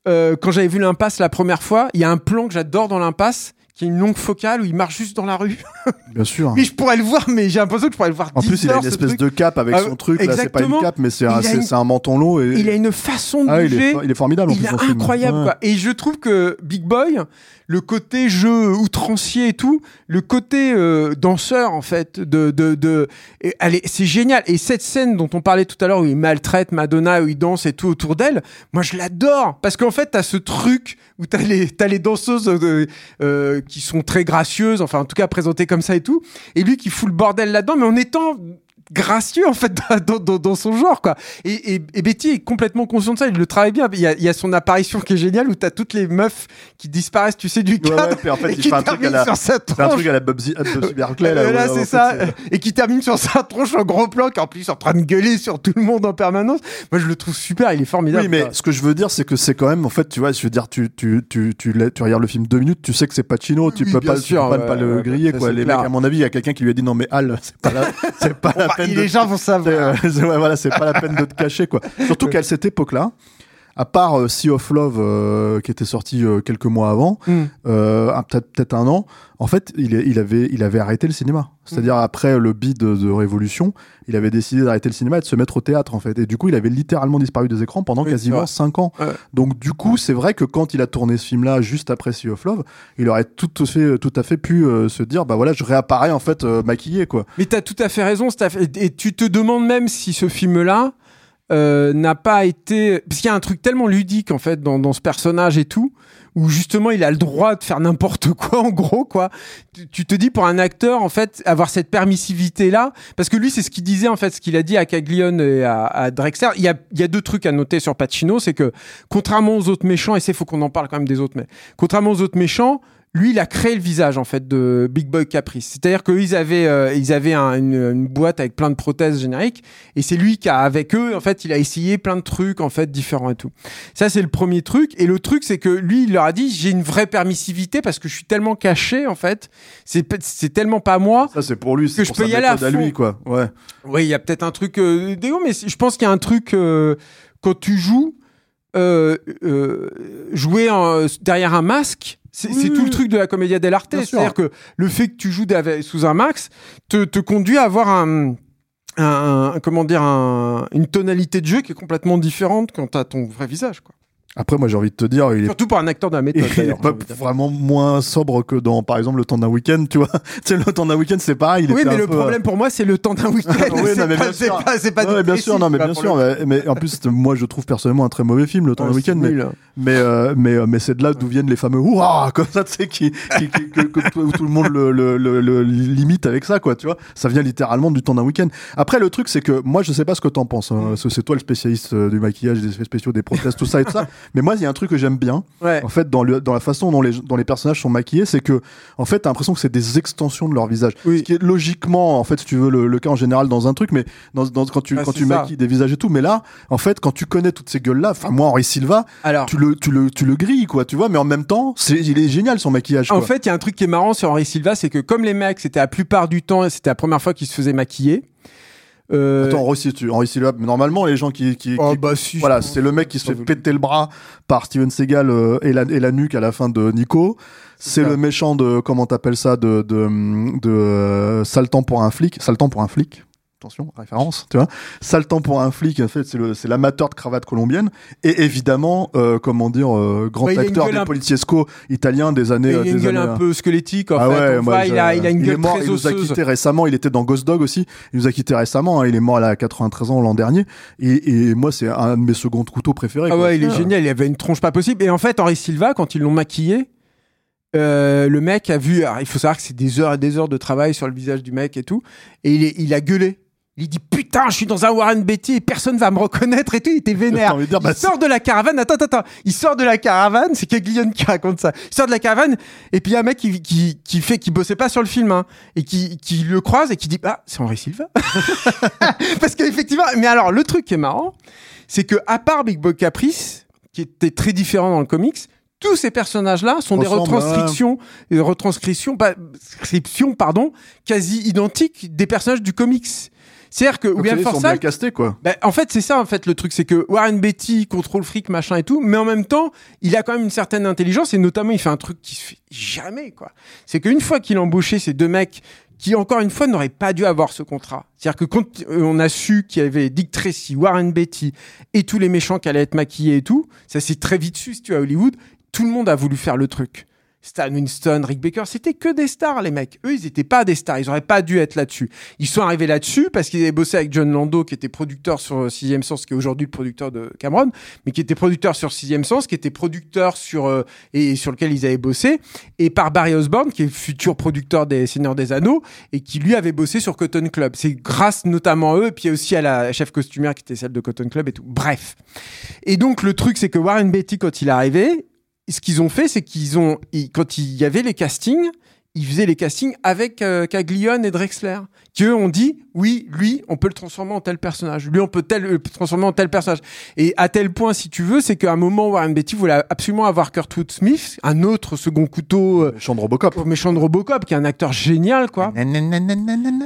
euh, quand j'avais vu l'impasse la première fois, il y a un plan que j'adore dans l'impasse qui une longue focale où il marche juste dans la rue. Bien sûr. Mais je pourrais le voir, mais j'ai l'impression que je pourrais le voir. En 10 plus, il a une ce espèce truc. de cape avec Ah, son truc. Là, c'est pas une exactement. cape, mais c'est un, c'est- une- c'est un menton long. Et... Il a une façon de Ah, il bouger. est, il est formidable. en Il est incroyable Ouais. quoi. Et je trouve que Big Boy, le côté jeu outrancier et tout, le côté euh, danseur en fait, de de de, est- c'est génial. Et cette scène dont on parlait tout à l'heure où il maltraite Madonna, où il danse et tout autour d'elle, moi je l'adore parce qu'en fait t'as ce truc où t'as les t'as les danseuses euh, euh, qui sont très gracieuses, enfin en tout cas présentées comme ça et tout, et lui qui fout le bordel là-dedans, mais en étant gracieux en fait dans, dans- dans son genre quoi et, et, et Betty est complètement conscient de ça il le travaille bien il y a, il y a son apparition qui est géniale où t'as toutes les meufs qui disparaissent tu sais du cadre ouais, en fait, et il qui fait un truc à terminent la- sur un truc à la Bubsy, Berkeley. Euh, Là, là, c'est ça et qui termine sur sa tronche en gros plan qui en plus en train de gueuler sur tout le monde en permanence moi je le trouve super il est formidable Oui, mais quoi. ce que je veux dire, c'est que c'est quand même, en fait, tu vois, je veux dire, tu, tu, tu, tu, tu regardes le film deux minutes, tu sais que c'est Pacino, tu peux pas, tu sûr, peux pas ne ouais, pas le griller, quoi. Les mecs, à mon avis, il y a quelqu'un qui lui a dit non, mais Al, c'est pas la, c'est pas la peine et de les gens vont savoir euh, ouais, voilà, c'est pas la peine de te cacher, quoi. Surtout qu'à cette époque-là, à part euh, Sea of Love, euh, qui était sorti euh, quelques mois avant, Hmm. euh, ah, peut-être peut-être un an, en fait, il, il, avait, il avait arrêté le cinéma. C'est-à-dire, Hmm. après le bid de, de Révolution, il avait décidé d'arrêter le cinéma et de se mettre au théâtre, en fait. Et du coup, il avait littéralement disparu des écrans pendant Oui, quasiment vrai. 5 ans. Ouais. Donc, du coup, c'est vrai que quand il a tourné ce film-là, juste après Sea of Love, il aurait tout à fait, tout à fait pu euh, se dire, bah voilà, je réapparais, en fait, maquillé, quoi. Mais t'as tout à fait raison, Steph. Et, et tu te demandes même si ce film-là euh, n'a pas été... Parce qu'il y a un truc tellement ludique, en fait, dans, dans ce personnage et tout, où justement, il a le droit de faire n'importe quoi, en gros, quoi. Tu, te dis, pour un acteur, en fait, avoir cette permissivité-là, parce que lui, c'est ce qu'il disait, en fait, ce qu'il a dit à Caglione et à, à Drexler. Il y a, il y a deux trucs à noter sur Pacino, c'est que, contrairement aux autres méchants, et c'est faut qu'on en parle quand même des autres, mais contrairement aux autres méchants, lui, il a créé le visage en fait de Big Boy Caprice. C'est-à-dire qu'ils avaient, euh, ils avaient un- une, une boîte avec plein de prothèses génériques, et c'est lui qui a, avec eux, en fait, il a essayé plein de trucs en fait différents et tout. Ça, c'est le premier truc. Et le truc, c'est que lui, il leur a dit, j'ai une vraie permissivité parce que je suis tellement caché en fait, c'est c'est tellement pas moi. Ça, c'est pour lui, c'est Que je pour peux sa y aller à à lui, quoi. Ouais. Oui, il y a peut-être un truc euh, mais je pense qu'il y a un truc euh, quand tu joues, euh, euh, jouer en- derrière un masque. C'est Oui, tout le truc de la comédia dell'arte. C'est-à-dire que le fait que tu joues sous un max te, te conduit à avoir un, un- un- comment dire, un- une tonalité de jeu qui est complètement différente quand tu as ton vrai visage. Quoi. Après, moi, j'ai envie de te dire, il est Surtout pour un acteur de la Il méthode. est pas vraiment moins sobre que dans, par exemple, le temps d'un week-end, tu vois. tu sais, le temps d'un week-end, c'est pareil. il Oui, mais le peu, euh, problème pour moi, c'est le temps d'un week-end. Oui, c'est pas, c'est pas, c'est pas Ouais, bien sûr, non, mais bien sûr. Mais, mais en plus, moi, je trouve personnellement un très mauvais film, Le temps d'un week-end. Mais, mais, euh, mais, euh, mais c'est de là d'où viennent les fameux ouah, comme ça, tu sais, qui, qui, qui- que, que tout, où tout le monde le, le, le, le limite avec ça, quoi, tu vois. Ça vient littéralement du temps d'un week-end. Après, le truc, c'est que moi, je sais pas ce que t'en penses. hein, c'est toi le spécialiste du maquillage, des effets spéciaux, des prothèses, tout ça et tout ça. Mais moi, il y a un truc que j'aime bien. Ouais. En fait, dans, le, dans la façon dont les, dont les personnages sont maquillés, c'est que, en fait, t'as l'impression que c'est des extensions de leur visage. Oui. Ce qui est logiquement, en fait, si tu veux, le, le cas en général dans un truc, mais dans, dans- quand tu, Ah, quand c'est tu ça. maquilles des visages et tout. Mais là, en fait, quand tu connais toutes ces gueules-là, enfin, moi, Henri Silva, Alors, tu le, tu le, tu le grilles, quoi, tu vois, mais en même temps, c'est, il est génial son maquillage, quoi. En fait, il y a un truc qui est marrant sur Henri Silva, c'est que comme les mecs, c'était la plupart du temps, c'était la première fois qu'ils se faisaient maquiller. Euh, Attends, Henri Silva, mais normalement, les gens qui, qui, oh, qui- bah si. voilà, c'est le mec qui se fait péter le bras par Steven Seagal euh, et, la, et la nuque à la fin de Nico. C'est le méchant de, comment t'appelles ça, de, de, de, euh, pour un flic, temps pour un flic. Attention, référence, tu vois. Sale temps pour un flic, en fait, c'est le, c'est l'amateur de cravate colombienne. Et évidemment, euh, comment dire, euh, grand acteur des un- policiesco italiens des années, Il euh, a une gueule années, un peu squelettique en ah fait. ouais, moi, il, a, il a une est gueule mort, très il nous a quitté récemment, il était dans Ghost Dog aussi, il nous a quitté récemment, hein, il est mort à 93 ans l'an dernier, et, et moi c'est un de mes seconds couteaux préférés. Ah quoi. ouais, il est génial, il avait une tronche pas possible. Et en fait, Henri Silva, quand ils l'ont maquillé, euh, le mec a vu, alors, il faut savoir que c'est des heures et des heures de travail sur le visage du mec et tout, et il, est- il a gueulé. Il dit putain, je suis dans un Warren Beatty et personne va me reconnaître et tout. Il était vénère. Il bah, sort de la caravane. Attends, attends, attends. Il sort de la caravane. C'est Caglione qui raconte ça. Il sort de la caravane et puis il y a un mec qui, qui, qui fait, qui bossait pas sur le film hein, et qui, qui le croise et qui dit ah c'est Henri Silva. Parce qu'effectivement, mais alors le truc qui est marrant, c'est que à part Big Boy Caprice, qui était très différent dans le comics, tous ces personnages-là sont des retranscriptions, des retranscriptions, pas, scriptions, pardon, quasi identiques des personnages du comics. C'est-à-dire que William Forsythe, castés, quoi. ben, en fait, c'est ça, en fait, le truc, c'est que Warren Beatty contrôle fric, machin et tout, mais en même temps, il a quand même une certaine intelligence et notamment, il fait un truc qui se fait jamais, quoi. C'est qu'une fois qu'il a embauché ces deux mecs qui, encore une fois, n'auraient pas dû avoir ce contrat. C'est-à-dire que quand euh, on a su qu'il y avait Dick Tracy, Warren Beatty et tous les méchants qui allaient être maquillés et tout, ça s'est très vite su, si tu es à Hollywood, tout le monde a voulu faire le truc. Stan Winston, Rick Baker, c'était que des stars, les mecs. Eux, ils étaient pas des stars. Ils auraient pas dû être là-dessus. Ils sont arrivés là-dessus parce qu'ils avaient bossé avec John Lando, qui était producteur sur euh, Sixième Sens, qui est aujourd'hui le producteur de Cameron, mais qui était producteur sur Sixième Sens, qui était producteur sur, euh, et sur lequel ils avaient bossé, et par Barry Osborne, qui est futur producteur des Seigneurs des Anneaux, et qui lui avait bossé sur Cotton Club. C'est grâce notamment à eux, et puis aussi à la chef costumière qui était celle de Cotton Club et tout. Bref. Et donc, le truc, c'est que Warren Beatty, quand il est arrivé, ce qu'ils ont fait, c'est qu'ils ont, quand il y avait les castings, ils faisaient les castings avec euh, Caglione et Drexler, qui eux ont dit, oui, lui, on peut le transformer en tel personnage, lui, on peut tel, le transformer en tel personnage. Et à tel point, si tu veux, c'est qu'à un moment, Warren Beatty voulait absolument avoir Kurtwood Smith, un autre second couteau, euh, Champ de Robocop. méchant de Robocop, qui est un acteur génial, quoi.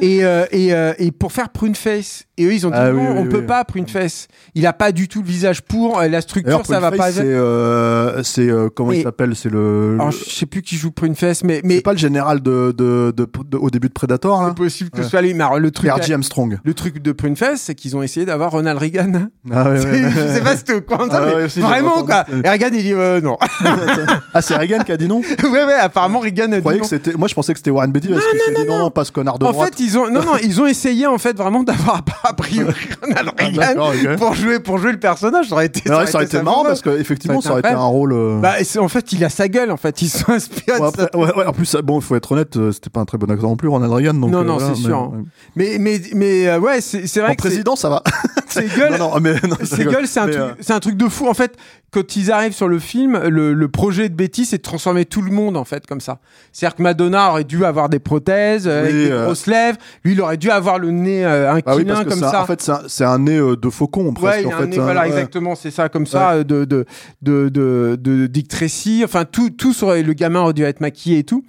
Et, euh, et, euh, et pour faire Pruneface. Et eux, ils ont dit Ah non, oui, oui, on oui. peut pas Pruneface. Il a pas du tout le visage pour, euh, la structure, ça va pas. C'est, euh, c'est, euh, comment il s'appelle C'est le. Alors, je sais plus qui joue Pruneface, mais, mais C'est pas le général de, de, de, de- au début de Predator, là c'est possible que Ouais. ce lui. Le truc, R.J. Armstrong. le truc de Pruneface, c'est qu'ils ont essayé d'avoir Ronald Reagan. Ah, ouais, C'est- ouais. je sais pas si tu ça, Ah mais ouais, j'ai vraiment, quoi. Et Reagan, il dit, euh, non. ah, c'est Reagan qui a dit non ouais, ouais, apparemment, Reagan a dit non. que c'était. Moi, je pensais que c'était Warren Beatty parce qu'il s'est dit non, non, pas ce connard de En droite. fait, ils ont, non, non, ils ont essayé, en fait, vraiment d'avoir, a priori, Ronald Ah, Reagan pour jouer, pour jouer le personnage. Ça aurait été, ça aurait été marrant parce qu'effectivement, Ça aurait été un rôle. euh, Bah, en fait, il a sa gueule, en fait. Ils sont inspirés de ça. ouais, ouais, en plus, bon, il faut être honnête, euh, c'était pas un très bon acteur non plus, Ronald Reagan. Donc, Non, non, c'est sûr, hein. ouais. Mais, mais, mais, euh, ouais, c'est vrai En que président, ça va. c'est gueule. non, non, mais non, je C'est un, truc- euh, c'est un truc de fou. En fait, quand ils arrivent sur le film, le, le projet de Betty, c'est de transformer tout le monde, en fait, comme ça. C'est-à-dire que Madonna aurait dû avoir des prothèses, euh, avec des grosses lèvres. Lui, il aurait dû avoir le nez euh, un Ah oui, comme ça. en fait, c'est un, c'est un nez de faucon, presque. Ouais, en un fait, nez, hein, voilà, ouais. exactement, c'est ça, comme ça, de, de, de, de, Dick Tracy, enfin, tout, tout le gamin aurait dû être maquillé et tout.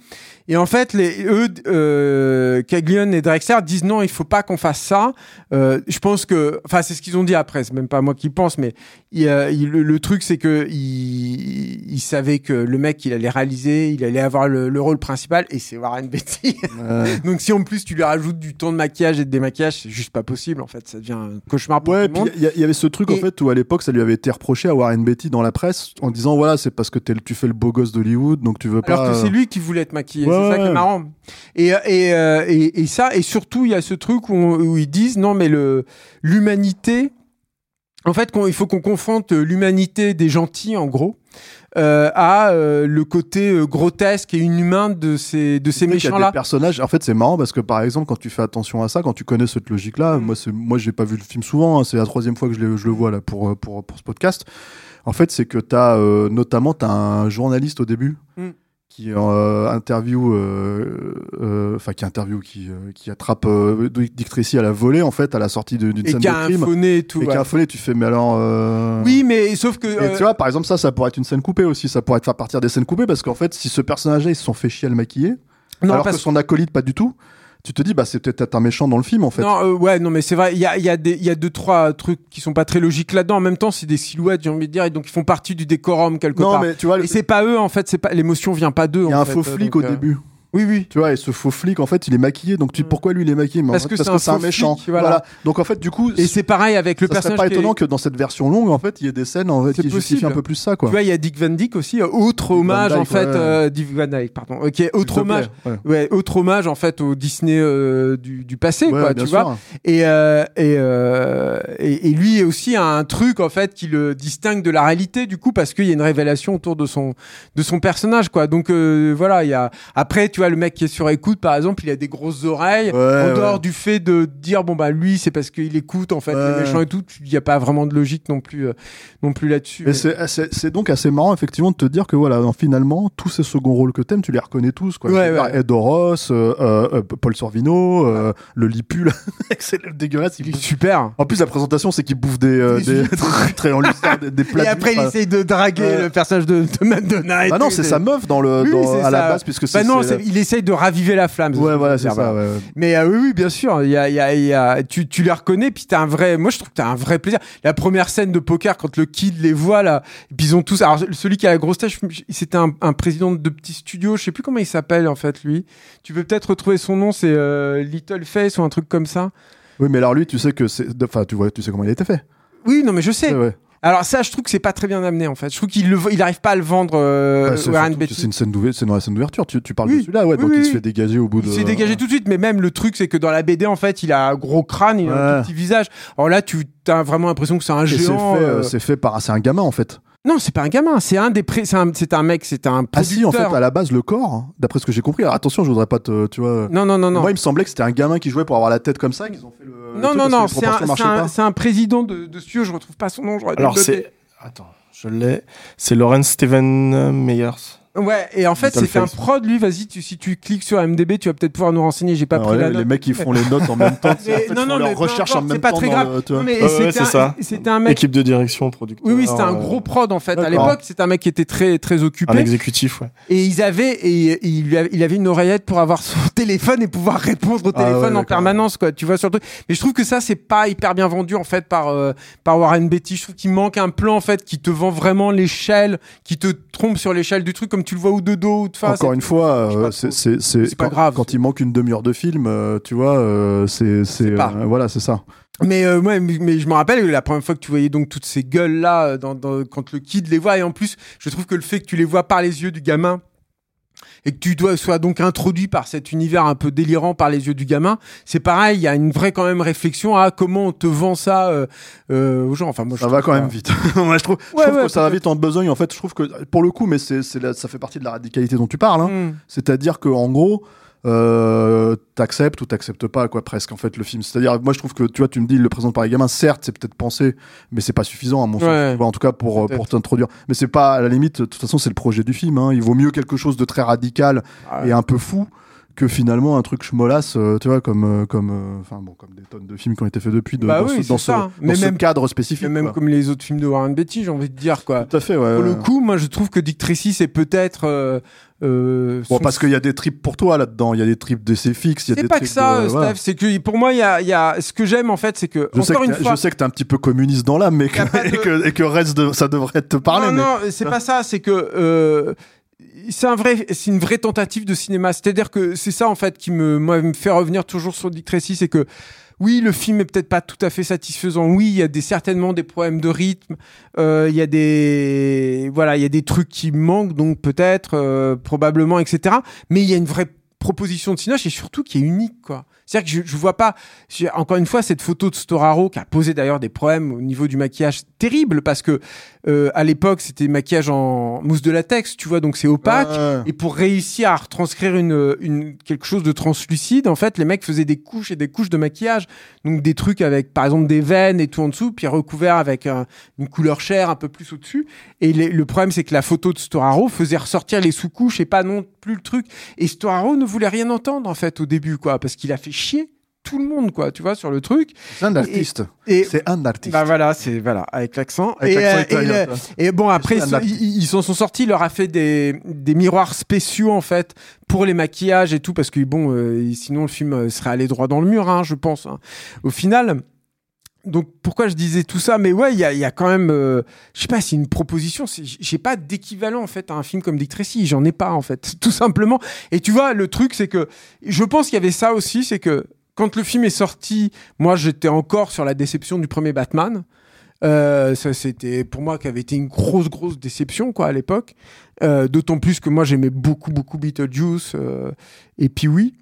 Et en fait, les, eux, euh, Caglione et Drexler disent non, il faut pas qu'on fasse ça. Euh, je pense que, enfin, c'est ce qu'ils ont dit après, c'est même pas moi qui pense, mais il, a- il- le, le truc, c'est que il, il savait que le mec, il allait réaliser, il allait avoir le, le rôle principal, et c'est Warren Beatty. Ouais. Donc si en plus tu lui rajoutes du temps de maquillage et de démaquillage, c'est juste pas possible, en fait, ça devient un cauchemar pour Ouais, tout le monde. il y, avait ce truc en fait où à l'époque ça lui avait été reproché à Warren Beatty dans la presse en disant voilà c'est parce que tu fais le beau gosse d'Hollywood donc tu veux pas. Alors que c'est lui qui voulait être maquillé, Ouais, c'est ça qui est marrant. Et, et, euh, et, et ça, et surtout, il y a ce truc où, ils disent non, mais le l'humanité, en fait, il faut qu'on confronte l'humanité des gentils, en gros, euh, à euh, le côté euh, grotesque et inhumain de ces, de ces méchants-là. des personnages. En fait, c'est marrant parce que par exemple, quand tu fais attention à ça, quand tu connais cette logique-là, Mm. moi, c'est moi, j'ai pas vu le film souvent. hein, c'est la troisième fois que je, le vois là pour, euh, pour pour ce podcast. En fait, c'est que t'as euh, notamment t'as un journaliste au début. Mm. Qui euh, interview, euh, euh, enfin qui interview, qui, qui attrape Dick Tracy à la volée en fait à la sortie d'une scène qui de a un crime et tout. et qui a affolé. Tu fais mais alors. Oui, mais sauf que. et tu vois, par exemple, ça, ça pourrait être une scène coupée aussi. Ça pourrait faire partir des scènes coupées parce qu'en fait, si ce personnage-là, ils se sont fait chier à le maquiller, non, alors parce que son acolyte, pas du tout, tu te dis, bah, c'est peut-être un méchant dans le film, en fait. Non, euh, ouais, non, mais c'est vrai. Il y a, il y, a des- il y a deux, trois trucs qui sont pas très logiques là-dedans. En même temps, c'est des silhouettes, j'ai envie de dire, et donc ils font partie du décorum quelque Non, part. mais tu vois, Et c'est pas eux, en fait. C'est pas l'émotion vient pas d'eux. il y a en un fait, faux euh, flic donc, au euh, début. Oui, oui. Tu vois, et ce faux flic, en fait, il est maquillé. Donc, tu, Mm. pourquoi lui, il est maquillé Mais en Parce fait, que c'est un c'est faux méchant. flic, voilà. Donc, en fait, du coup, Et c'est pareil avec le ça personnage. pas qui est- étonnant que dans cette version longue, en fait, il y ait des scènes en fait, C'est qui justifient possible. un peu plus ça, quoi. Tu vois, il y a Dick Van Dyke aussi, euh, autre Dick hommage Van en Dyke, fait, ouais. euh, Dick Van Dyke, pardon. Ok, autre S'il te plaît, hommage. ouais. Ouais, autre hommage en fait au Disney euh, du, du passé, Ouais, quoi, bien tu sûr. vois. Et, euh, et, euh, et, et lui aussi a un truc en fait qui le distingue de la réalité du coup parce qu'il y a une révélation autour de son de son personnage quoi. Donc euh, voilà, il y a après tu vois le mec qui est sur écoute par exemple, il a des grosses oreilles Ouais, en ouais. dehors du fait de dire bon bah lui c'est parce qu'il écoute en fait Ouais. les méchants et tout, il y a pas vraiment de logique non plus euh, non plus là-dessus. Mais c'est- donc assez marrant, effectivement, de te dire que voilà, finalement, tous ces seconds rôles que t'aimes, tu les reconnais tous, quoi. Dire, ouais. Ed Horos, euh, euh, euh, Paul Sorvino, euh, le Lipu, là, c'est dégueulasse. il Il est super. En plus, la présentation, c'est qu'il bouffe des, Des et en des, des plats Et après il essaye de draguer le personnage de, de Madonna. et Ah non, c'est sa meuf dans le, dans- à la base, puisque c'est. Bah non, il essaye de raviver la flamme. Ouais, voilà, c'est ça, ouais, ouais. Mais euh, oui, oui, bien sûr, il y a, il y a, il y a- tu, tu les reconnais, puis t'as un vrai. Moi, je trouve que t'as un vrai plaisir. La première scène de poker, quand le kid les voit là, puis ils ont tous. Alors celui qui a la grosse tâche, c'était un, un président de petit studio. Je sais plus comment il s'appelle en fait lui. Tu peux peut-être retrouver son nom, c'est euh, Little Face ou un truc comme ça. Oui, mais alors lui, tu sais que c'est. Enfin, tu vois, tu sais comment il a été fait. Oui, non, mais je sais. Ouais, ouais. Alors ça, je trouve que c'est pas très bien amené en fait. Je trouve qu'il le, il arrive pas à le vendre. Euh, Bah, c'est Warren Beatty. c'est une scène d'ouver- c'est dans la scène d'ouverture. Tu, tu parles Oui. de celui-là, ouais. Oui, donc oui, il se fait dégager au bout de. Il s'est dégagé tout de suite, mais même le truc, c'est que dans la BD, en fait, il a un gros crâne, il a un tout petit visage. Alors là, tu as vraiment l'impression que c'est un Et c'est fait, géant. euh, euh, c'est fait par. C'est un gamin en fait. Non, c'est pas un gamin, c'est un des pré- c'est un, c'est un mec, c'est un Ah si, en fait, producteur. à la base, le corps, hein, d'après ce que j'ai compris. Alors attention, je voudrais pas te. Tu vois. Non, non, non, non. Moi, il me semblait que c'était un gamin qui jouait pour avoir la tête comme ça. Qu'ils ont fait le. non, non, non, c'est un, président de, de studio, je retrouve pas son nom, Alors c'est. Attends, je l'ai. C'est Lawrence Steven Meyers. Ouais, et en fait, Little c'était un prod, lui, vas-y, tu, si tu cliques sur MDB, tu vas peut-être pouvoir nous renseigner, j'ai pas Alors, pris ouais, la les mecs, ils font les notes en même temps. en fait, non, non, mais recherche en même c'est pas temps. très grave. mais Ouais, c'est un- ça. C'était un mec. Équipe de direction, producteur. Oui, oui, c'était un euh, gros prod en fait. À l'époque, c'était un mec qui était très très Un occupé. exécutif, ouais. Et ils avaient et, il, lui avait, il avait une oreillette pour avoir son téléphone et pouvoir répondre au Ah ouais, téléphone en permanence quoi. Tu vois sur le truc. Mais je trouve que ça c'est pas hyper bien vendu en fait par euh, par Warren Beatty. Je trouve qu'il manque un plan en fait qui te vend vraiment l'échelle, qui te trompe sur l'échelle du truc comme tu le vois ou de dos ou de face. Encore une fois, euh, c'est pas quand, grave. quand il manque une demi-heure de film, euh, tu vois, euh, c'est voilà, c'est ça. Mais euh, ouais, mais, mais je me rappelle la première fois que tu voyais donc toutes ces gueules là dans, dans- quand le kid les voit et en plus je trouve que le fait que tu les vois par les yeux du gamin et que tu dois sois donc introduit par cet univers un peu délirant par les yeux du gamin, c'est pareil, il y a une vraie quand même réflexion à comment on te vend ça euh, euh, aux gens. Enfin moi je Ça va quand ça- même vite. Moi, je trouve, je trouve ouais, que ça va vite en besogne. En fait, je trouve que pour le coup, mais c'est ça fait partie de la radicalité dont tu parles. hein. Hmm. C'est-à-dire que en gros, euh, t'acceptes ou t'acceptes pas quoi presque en fait le film. C'est-à-dire moi je trouve que tu vois tu me dis il le présente par les gamins, certes c'est peut-être pensé, mais c'est pas suffisant à mon sens. Ouais. tu vois, en tout cas pour pour t'introduire. Mais c'est pas à la limite. De toute façon c'est le projet du film. hein. Il vaut mieux quelque chose de très radical Ah et un peu fou que finalement un truc schmolasse, euh, tu vois, comme euh, comme euh, enfin bon comme des tonnes de films qui ont été faits depuis de, Bah dans oui, ce, dans c'est ce, ça. dans Mais ce même- cadre spécifique. Même quoi. comme les autres films de Warren Beatty, j'ai envie de dire quoi. Tout à fait, ouais. Pour le coup, moi je trouve que Dick Tracy c'est peut-être euh, Bon, parce qu'il y a des trips pour toi là-dedans. Il y a des trips d'essai fixe. il y a C'est pas que ça, de-. Steph. C'est que pour moi, il y a, y a ce que j'aime en fait, c'est que Je sais, encore que une fois. je sais que t'es un petit peu communiste dans l'âme, mais que, de- et que, et que reste de, ça devrait te parler. non, mais... non, c'est pas ça. C'est que c'est un vrai, c'est une vraie tentative de cinéma. C'est-à-dire que c'est ça en fait qui me, moi, me fait revenir toujours sur Dick Tracy, c'est que oui, le film est peut-être pas tout à fait satisfaisant. Oui, il y a des, certainement des problèmes de rythme. Euh, Il y a des, voilà, il y a des trucs qui manquent, donc peut-être, euh, probablement, etc. Mais il y a une vraie proposition de cinéma et surtout qui est unique, quoi. C'est-à-dire que je, je vois pas, encore une fois, cette photo de Storaro qui a posé d'ailleurs des problèmes au niveau du maquillage terrible parce que euh, à l'époque c'était maquillage en mousse de latex, tu vois, donc c'est opaque. Ouais. Et pour réussir à retranscrire une, une, quelque chose de translucide, en fait, les mecs faisaient des couches et des couches de maquillage. Donc des trucs avec, par exemple, des veines et tout en dessous, puis recouvert avec un- une couleur chair un peu plus au-dessus. Et les- le problème, c'est que la photo de Storaro faisait ressortir les sous-couches et pas non plus le truc. Et Storaro ne voulait rien entendre, en fait, au début, quoi, parce qu'il a fait chier tout le monde, quoi, tu vois, sur le truc. C'est un artiste. Et, C'est un artiste. bah voilà, c'est voilà avec l'accent. Et, euh, italien, et bon, après, ils, ils, ils s'en sont sortis. Il leur a fait des, des miroirs spéciaux, en fait, pour les maquillages et tout, parce que bon, euh, sinon le film euh, serait allé droit dans le mur, hein, je pense. hein. Au final. Donc pourquoi je disais tout ça? Mais ouais, il y a, quand même, euh, je sais pas, c'est une proposition. J'ai pas d'équivalent en fait à un film comme Dick Tracy. J'en ai pas en fait, tout simplement. Et tu vois, le truc, c'est que je pense qu'il y avait ça aussi, c'est que quand le film est sorti, moi j'étais encore sur la déception du premier Batman. Euh, ça c'était pour moi qui avait été une grosse grosse déception quoi à l'époque. Euh, D'autant plus que moi j'aimais beaucoup beaucoup Beetlejuice euh, et puis oui.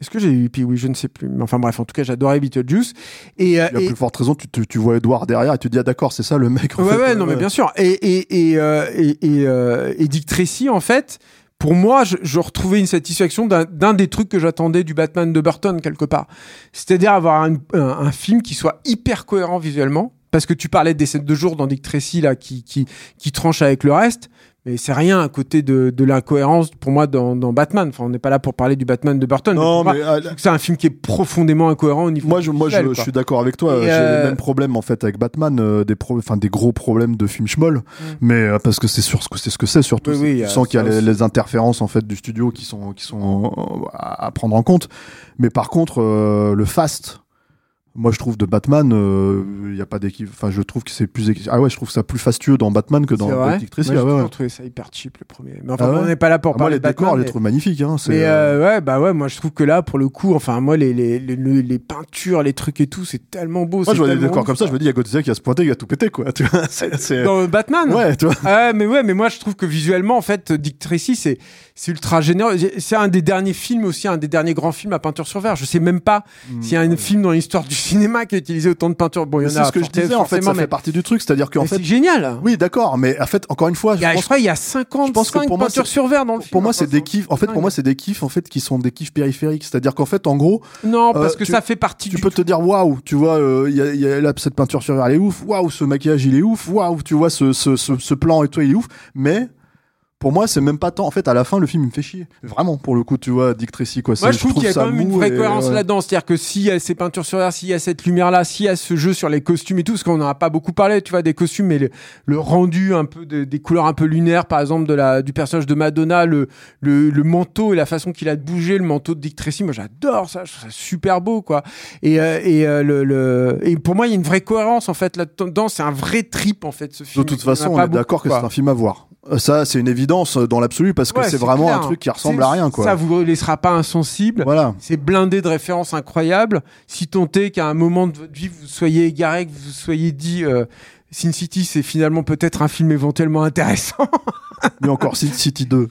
Est-ce que j'ai eu puis oui je ne sais plus. Mais enfin bref en tout cas j'adorais Beetlejuice et, euh, Il y a et- plus forte raison, tu, tu, tu vois Edouard derrière et tu te dis, ah d'accord, c'est ça le mec. en Ouais, fait. ouais, non, mais bien sûr. Et, et, et, euh, et, et, euh, et Dick Tracy, en fait, pour moi, je, je retrouvais une satisfaction d'un des trucs que j'attendais du Batman de Burton, quelque part. C'est-à-dire avoir un, un, un film qui soit hyper cohérent visuellement. Parce que tu parlais des scènes de jour dans Dick Tracy, là, qui, qui, qui tranche avec le reste. Mais c'est rien à côté de, de l'incohérence, pour moi, dans, dans Batman. Enfin, on n'est pas là pour parler du Batman de Burton. mais Non, mais trouve que c'est un film qui est profondément incohérent au niveau moi, je, moi je, visuel, je quoi. suis d'accord avec toi. J'ai euh, le même problème en fait avec Batman, euh, des, enfin, des gros problèmes de film schmoll. Mais euh, parce que c'est sur ce que c'est ce que c'est surtout. Oui, oui, tu sens qu'il y a les, les interférences en fait du studio qui sont qui sont euh, à, à prendre en compte. Mais par contre, euh, le fast. Moi, je trouve de Batman, euh, il y a pas d'équipe. Enfin, je trouve que c'est plus. Ah ouais, je trouve ça plus fastueux dans Batman que dans Dick Tracy. Moi, j'ai ah ouais, ouais. trouvé ça hyper cheap, le premier. Mais enfin, Ah ouais on n'est pas là pour Ah, moi, parler les de Batman. décors, je les mais- trouve magnifiques. Hein. Mais euh, euh, ouais, bah ouais, moi je trouve que là, pour le coup, enfin, moi, les, les, les, les- les peintures, les trucs et tout, c'est tellement beau. Moi, je vois des décors comme ça, je me dis, il y a Godzilla qui va se pointer, il va tout péter, quoi. Tu vois, Dans Batman Ouais, tu vois. Ah, mais ouais, mais moi je trouve que visuellement, en fait, Dick Tracy, c'est c'est ultra généreux. C'est un des derniers films aussi, un des derniers grands films à peinture sur verre. Je sais même pas s'il y a un film dans l'histoire du cinéma qui a utilisé autant de peinture. Bon, il y en C'est ce que je disais, en fait, ça mais- fait partie du truc. C'est-à-dire qu'en fait, c'est génial. oui, d'accord, mais en fait, encore une fois, Il je y a, je pense, crois il y a 55 je pense que pour moi, peintures sur verre dans le film. pour moi, Enfin, c'est des kiffs. En fait, pour moi, c'est des kiffs, en fait, qui sont des kiffs périphériques. C'est-à-dire qu'en fait, en gros, Non, parce Euh, que tu- ça fait partie tu peux te dire, waouh, tu vois, euh, il y a, il y a là, cette peinture sur verre, elle est ouf. Waouh, ce maquillage, il est ouf. Waouh, tu vois, ce, ce, ce, ce plan et tout, il est ouf. Mais, pour moi, c'est même pas tant. En fait, à la fin, le film, il me fait chier. Vraiment, pour le coup, tu vois, Dick Tracy, quoi. Moi, je trouve qu'il y a quand même une vraie cohérence ouais. là-dedans. C'est-à-dire que s'il y a ces peintures sur verre, s'il y a cette lumière-là, s'il y a ce jeu sur les costumes et tout, parce qu'on n'en a pas beaucoup parlé, tu vois, des costumes, mais le, le rendu un peu de- des couleurs un peu lunaires, par exemple, de la, du personnage de Madonna, le, le, le manteau et la façon qu'il a de bouger, le manteau de Dick Tracy, moi, j'adore ça. Je trouve ça super beau, quoi. Et, euh, et, euh, le, le, et pour moi, il y a une vraie cohérence, en fait, là-dedans. C'est un vrai trip, en fait, ce De film. toute en a façon, on pas est d'accord que c'est un film à voir. Ça, c'est une évidence dans l'absolu parce que Ouais, c'est vraiment clair. un truc qui ressemble à rien, quoi. Ça vous laissera pas insensible. Voilà. C'est blindé de références incroyables. Si tant est qu'à un moment de votre vie, vous soyez égaré, que vous soyez dit euh, Sin City, c'est finalement peut-être un film éventuellement intéressant. Mais encore Sin City 2.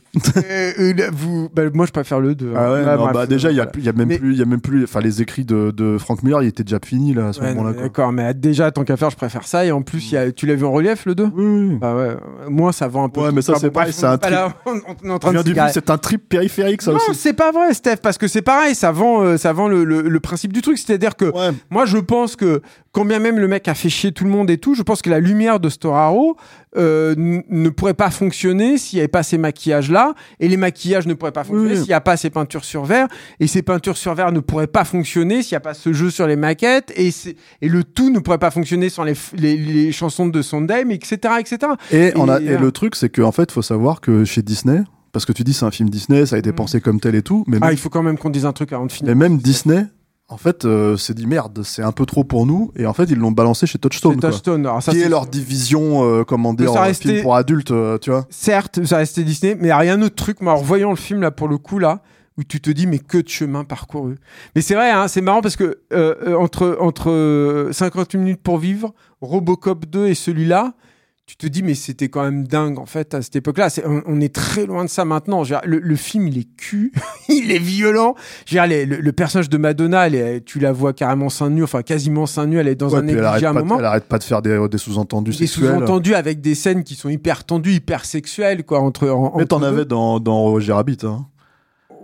Euh, vous, bah, moi, je préfère le 2. Ah ouais, non, bah déjà, il voilà. y a même Mais- plus, il y a même plus, enfin, les écrits de, de Frank Miller, il était déjà fini, là, à ce Ouais, moment-là, non. D'accord, mais déjà, tant qu'à faire, je préfère ça. Et en plus, il y a- tu l'as vu en relief, le 2 Oui, oui. Bah ouais, moi, ça vend un peu. Ouais, mais ça, c'est bon, pareil, c'est un c'est un trip périphérique, ça Non, aussi. c'est pas vrai, Steph, parce que c'est pareil, ça vend, euh, ça vend le, le- le principe du truc. C'est-à-dire que Ouais. Moi, je pense que, quand bien même le mec a fait chier tout le monde et tout, je pense que la lumière de Storaro euh, ne pourrait pas fonctionner s'il n'y avait pas ces maquillages-là, et les maquillages ne pourraient pas fonctionner Oui. s'il n'y a pas ces peintures sur verre, et ces peintures sur verre ne pourraient pas fonctionner s'il n'y a pas ce jeu sur les maquettes, et, le tout ne pourrait pas fonctionner sans les, f- les, les chansons de Sondheim, etc., etc. Et, on a, Et, et euh, le truc, c'est qu'en fait, faut savoir que chez Disney, parce que tu dis c'est un film Disney, ça a été Mm. pensé comme tel et tout, mais, Ah, même, il faut quand même qu'on dise un truc avant de finir. mais même Disney, en fait, euh, s'est dit merde, c'est un peu trop pour nous, et en fait, ils l'ont balancé chez Touchstone, C'est quoi. Touchstone. Alors, ça, qui c'est est leur division, euh, comment dire, restait- film pour adultes, euh, tu vois. Certes, ça restait Disney, mais il y a rien d'autre truc, moi, en revoyant le film, là, pour le coup, là, où tu te dis, mais que de chemin parcouru. Mais c'est vrai, hein, c'est marrant parce que euh, euh, entre, entre euh, 58 minutes pour vivre, Robocop 2 et celui-là, tu te dis, mais c'était quand même dingue, en fait, à cette époque-là. C'est- On, on est très loin de ça maintenant. Dire, le, le film, il est cul, il est violent. Je veux dire, les- le, le personnage de Madonna, elle est- tu la vois carrément seins nus, enfin, quasiment seins nus, elle est dans Ouais, un négligé arrête à un pas, de- moment elle arrête pas de faire des, des sous-entendus des sexuels. sous-entendus avec des scènes qui sont hyper tendues, hyper sexuelles, quoi, entre. en- Mais entre t'en avais dans, dans Roger Rabbit. Hein.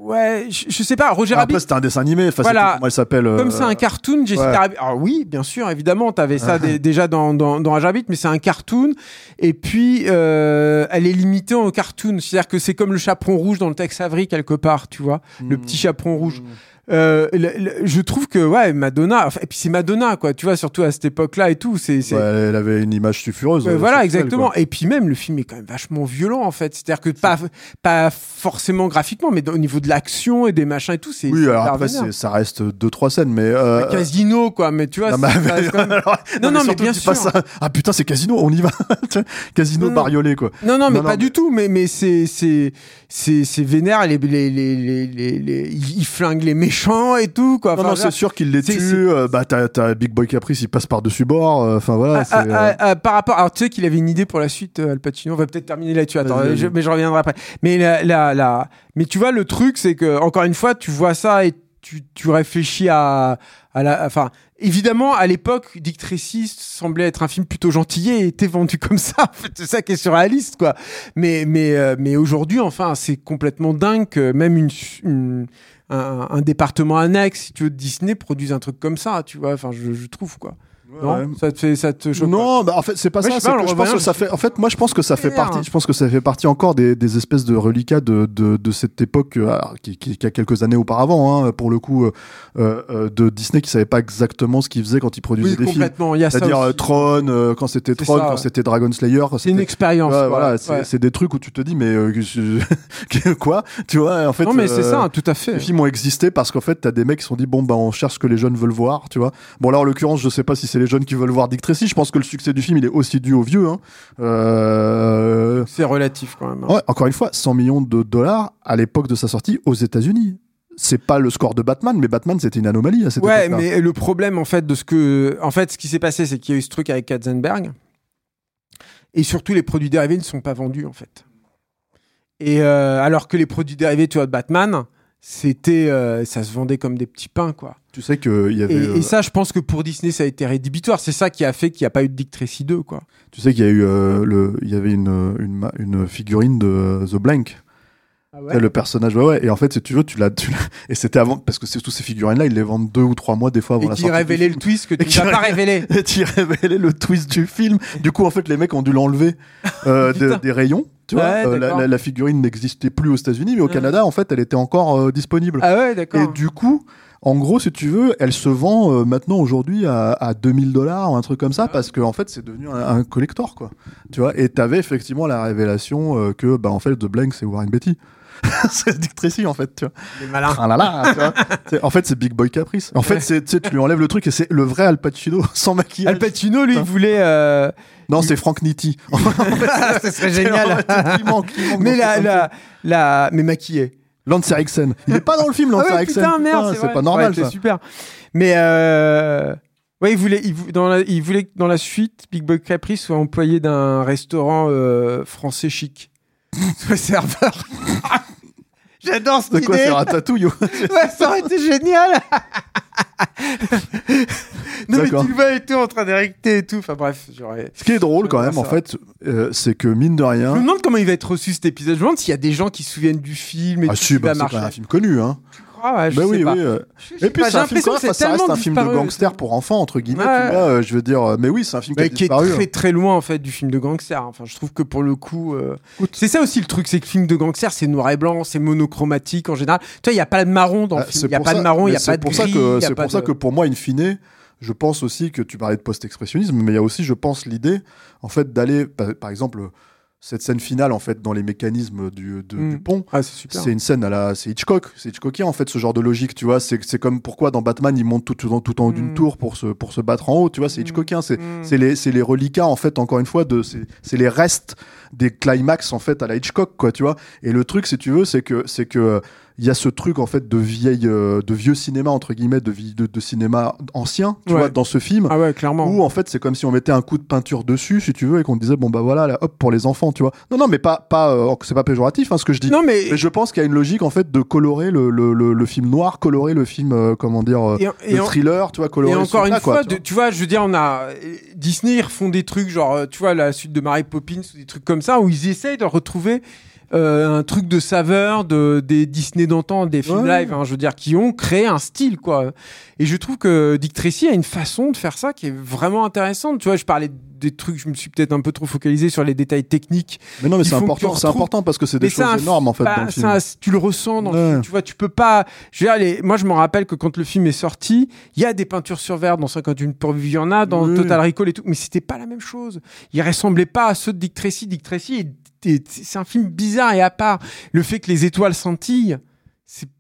Ouais, je, je sais pas, Roger Rabbit. Après, c'était un dessin animé. Enfin, Voilà. comment elle s'appelle euh, Comme c'est un cartoon, Jessica ouais. Rabbit. Alors oui, bien sûr, évidemment, t'avais ça dé- déjà dans, dans, dans Roger Rabbit, mais c'est un cartoon. Et puis, euh, elle est limitée au cartoon. C'est-à-dire que c'est comme le chaperon rouge dans le Tex Avery, quelque part, tu vois. Le Hmm. petit chaperon rouge. Euh, le- le- je trouve que ouais Madonna enfin, et puis c'est Madonna quoi tu vois surtout à cette époque là et tout c'est c'est- Ouais, elle avait une image sulfureuse. Euh, voilà, sexuelle, exactement. quoi. Et puis même, le film est quand même vachement violent, en fait. C'est-à-dire que pas, pas forcément graphiquement, mais au niveau de l'action et des machins et tout, c'est. Oui, c'est alors après, c'est- ça reste deux, trois scènes, mais. euh, Casino, quoi. Mais tu vois, non, c'est- mais- même- alors, Non, non, mais bien sûr. Ah putain, c'est Casino, on y va. Casino bariolé, quoi. Non, non, mais Non, pas du tout. Mais, mais c'est, c'est, c'est, c'est vénère. Les, les, les, les, les, les- ils flinguent les méchants et tout, quoi. Non, Enfin, non, c'est sûr qu'il les tue. euh, bah, t'as, Big Boy Caprice, il passe par-dessus bord. euh, Enfin, voilà. Ah, ah, euh, ah, par rapport, alors tu sais qu'il avait une idée pour la suite, euh, Al Pacino. On va peut-être terminer là-dessus. Attends, je- mais je reviendrai après. Mais la, la, la- mais tu vois, le truc, c'est que encore une fois, tu vois ça et tu, tu réfléchis à, à la, enfin, évidemment, à l'époque, Dick Tracy semblait être un film plutôt gentillet et était vendu comme ça. C'est ça qui est surréaliste, quoi. Mais, mais, euh, mais aujourd'hui, enfin, c'est complètement dingue que même une, une- un, département annexe, si tu veux, Disney produise un truc comme ça, tu vois. Enfin, je, je trouve, quoi. Non, ouais. ça te fait, ça te choque pas Non, bah en fait c'est pas Ouais, ça. je pas, que pense que ça je- fait. En fait, moi je pense que ça fait partie. Je pense que ça fait partie encore des, des espèces de reliquats de, de, de cette époque euh, alors, qui, qui, qui a quelques années auparavant, hein, pour le coup, euh, euh, de Disney qui savait pas exactement ce qu'il faisait quand il produisait Oui, des films. complètement. Il y a ça. C'est-à-dire aussi. euh, Tron, euh, quand c'était Tron, ça, quand ouais. c'était Dragon Slayer. quand C'est une expérience. Voilà, c'est Ouais. c'est des trucs où tu te dis mais euh, quoi, tu vois En fait, non, mais c'est ça, hein, tout à fait. Les films ont existé parce qu'en fait, t'as des mecs qui se sont dit bon bah on cherche ce que les jeunes veulent voir, tu vois. Bon là en l'occurrence, je sais pas si c'est les jeunes qui veulent voir Dick Tracy. Je pense que le succès du film il est aussi dû aux vieux. Hein. Euh, C'est relatif quand même. hein. Ouais, encore une fois, 100 millions de dollars à l'époque de sa sortie aux États-Unis. C'est pas le score de Batman, mais Batman c'était une anomalie à cette Ouais, époque-là. mais le problème en fait de ce que, en fait, ce qui s'est passé, c'est qu'il y a eu ce truc avec Katzenberg, et surtout les produits dérivés ne sont pas vendus en fait. Et euh, alors que les produits dérivés, tu vois, de Batman, c'était, euh, ça se vendait comme des petits pains, quoi. Tu sais qu'il y avait, Et, euh, et ça, je pense que pour Disney, ça a été rédhibitoire. C'est ça qui a fait qu'il n'y a pas eu de Dick Tracy 2, quoi. tu sais qu'il y a eu euh, le, il y avait une, une, ma- une figurine de euh, The Blank. Ah Tu sais, Le personnage, ouais, ouais. Et en fait, si tu veux, tu l'as, et c'était avant, parce que c'est tous ces figurines-là, ils les vendent deux ou trois mois des fois avant Et la qui sortie. du révélait le twist que Et tu qui n'as pas révélait- révélé. Et tu révélais le twist du film. Du coup, en fait, les mecs ont dû l'enlever euh, des rayons. Tu vois, Ouais, Euh, la, d'accord. la- la figurine n'existait plus aux États-Unis, mais au Ouais. Canada, en fait, elle était encore euh, disponible. Ah ouais, Et d'accord. du coup, en gros, si tu veux, elle se vend euh, maintenant aujourd'hui à, à 2000 dollars ou un truc comme ça, parce que en fait, c'est devenu un, un collector, quoi. Tu vois, et t'avais effectivement la révélation euh, que, bah, en fait, The Blank, c'est Warren Beatty. c'est Dick Tracy, en fait, tu vois. Les malins. Ah là là, tu vois. C'est- En fait, c'est Big Boy Caprice. En fait, c'est, tu lui enlèves le truc et c'est le vrai Al Pacino sans maquillage. Al Pacino, lui, il voulait. euh, Non, c'est Frank Nitti. ça serait génial. il manque, il manque mais la, la, mais maquillé. Lance Eriksen. Il est pas dans le film, Lance Ah ouais, putain, merde, Putain, c'est, pas normal, Ouais, c'est ça. super. Mais euh, ouais, il voulait, il, vou- dans la, il voulait que dans la suite, Big Boy Caprice soit employé d'un restaurant euh, français chic, soit serveur. J'adore cette De quoi idée. faire ratatouille ou- Ouais, ça aurait été génial. non mais tu le vois et tout en train d'érecter et tout. Enfin bref, j'aurais. Ce qui est drôle quand même, ça en fait, euh, c'est que mine de Je me rien. demande comment il va être reçu cet épisode. Je me demande s'il y a des gens qui se souviennent du film et Ah tout, si, bah, c'est un film connu, hein. Ah je sais oui, pas. oui. euh. Je Et puis c'est un film quand même, ça reste un film de gangster pour enfants entre guillemets. Ouais. Euh, je veux dire, euh, mais oui, c'est un film qui est très très loin en fait du film de gangster. Enfin, je trouve que pour le coup, euh, c'est ça aussi le truc, c'est que le film de gangster, c'est noir et blanc, c'est monochromatique en général. Tu vois, il y a pas de marron dans le Ah, film. c'est Il y a pas de marron, il y mais a pas de pour ça gris, c'est pour ça que pour moi, in fine, je pense aussi que tu parlais de post-expressionnisme, mais il y a aussi, je pense, l'idée, en fait, d'aller, par exemple, cette scène finale, en fait, dans les mécanismes du, de- Mm. du pont. Ah, c'est une scène à la, c'est Hitchcock, c'est Hitchcockien en fait ce genre de logique, tu vois. C'est, c'est comme pourquoi dans Batman il monte tout, tout, en- tout en haut d'une Mm. tour pour se, pour se battre en haut, tu vois. C'est Mm. Hitchcockien, c'est, Mm. c'est les, c'est les reliquats en fait encore une fois de, c'est, c'est les restes des climax en fait à la Hitchcock quoi, tu vois. Et le truc si tu veux, c'est que, c'est que il y a ce truc en fait de vieille, euh, de vieux cinéma entre guillemets, de, vie- de, de cinéma ancien, tu Ouais. vois, dans ce film. Ah ouais, clairement. Où en fait c'est comme si on mettait un coup de peinture dessus, si tu veux, et qu'on disait bon bah voilà, là, hop pour les enfants, tu vois. Non non mais pas pas, euh, c'est pas péjoratif hein, ce que je dis. non mais Mais je pense qu'il y a une logique en fait de colorer le, le, le, le film noir, colorer le film euh, comment dire euh, et, et le en- thriller, tu vois, colorer Et encore une quoi, fois, tu de- vois. tu vois, je veux dire, on a Disney ils refont des trucs genre, euh, tu vois, la suite de Mary Poppins ou des trucs comme ça où ils essayent de retrouver euh, un truc de saveur de des Disney d'antan, des films Ouais. live, hein, je veux dire, qui ont créé un style quoi. Et je trouve que Dick Tracy a une façon de faire ça qui est vraiment intéressante. Tu vois, je parlais des trucs, je me suis peut-être un peu trop focalisé sur les détails techniques. Mais non, mais c'est important, c'est important parce que c'est des Mais choses un énormes en fait bah, dans le c'est film. un- tu le ressens dans le film, tu vois, tu peux pas. Je veux dire, les- moi, je me rappelle que quand le film est sorti, il y a des peintures sur verre dans 51 pour vivre, il y en a dans Oui. Total Recall et tout, mais c'était pas la même chose. Il ressemblait pas à ceux de Dick Tracy. Dick Tracy, est- c'est un film bizarre et à part. Le fait que les étoiles scintillent.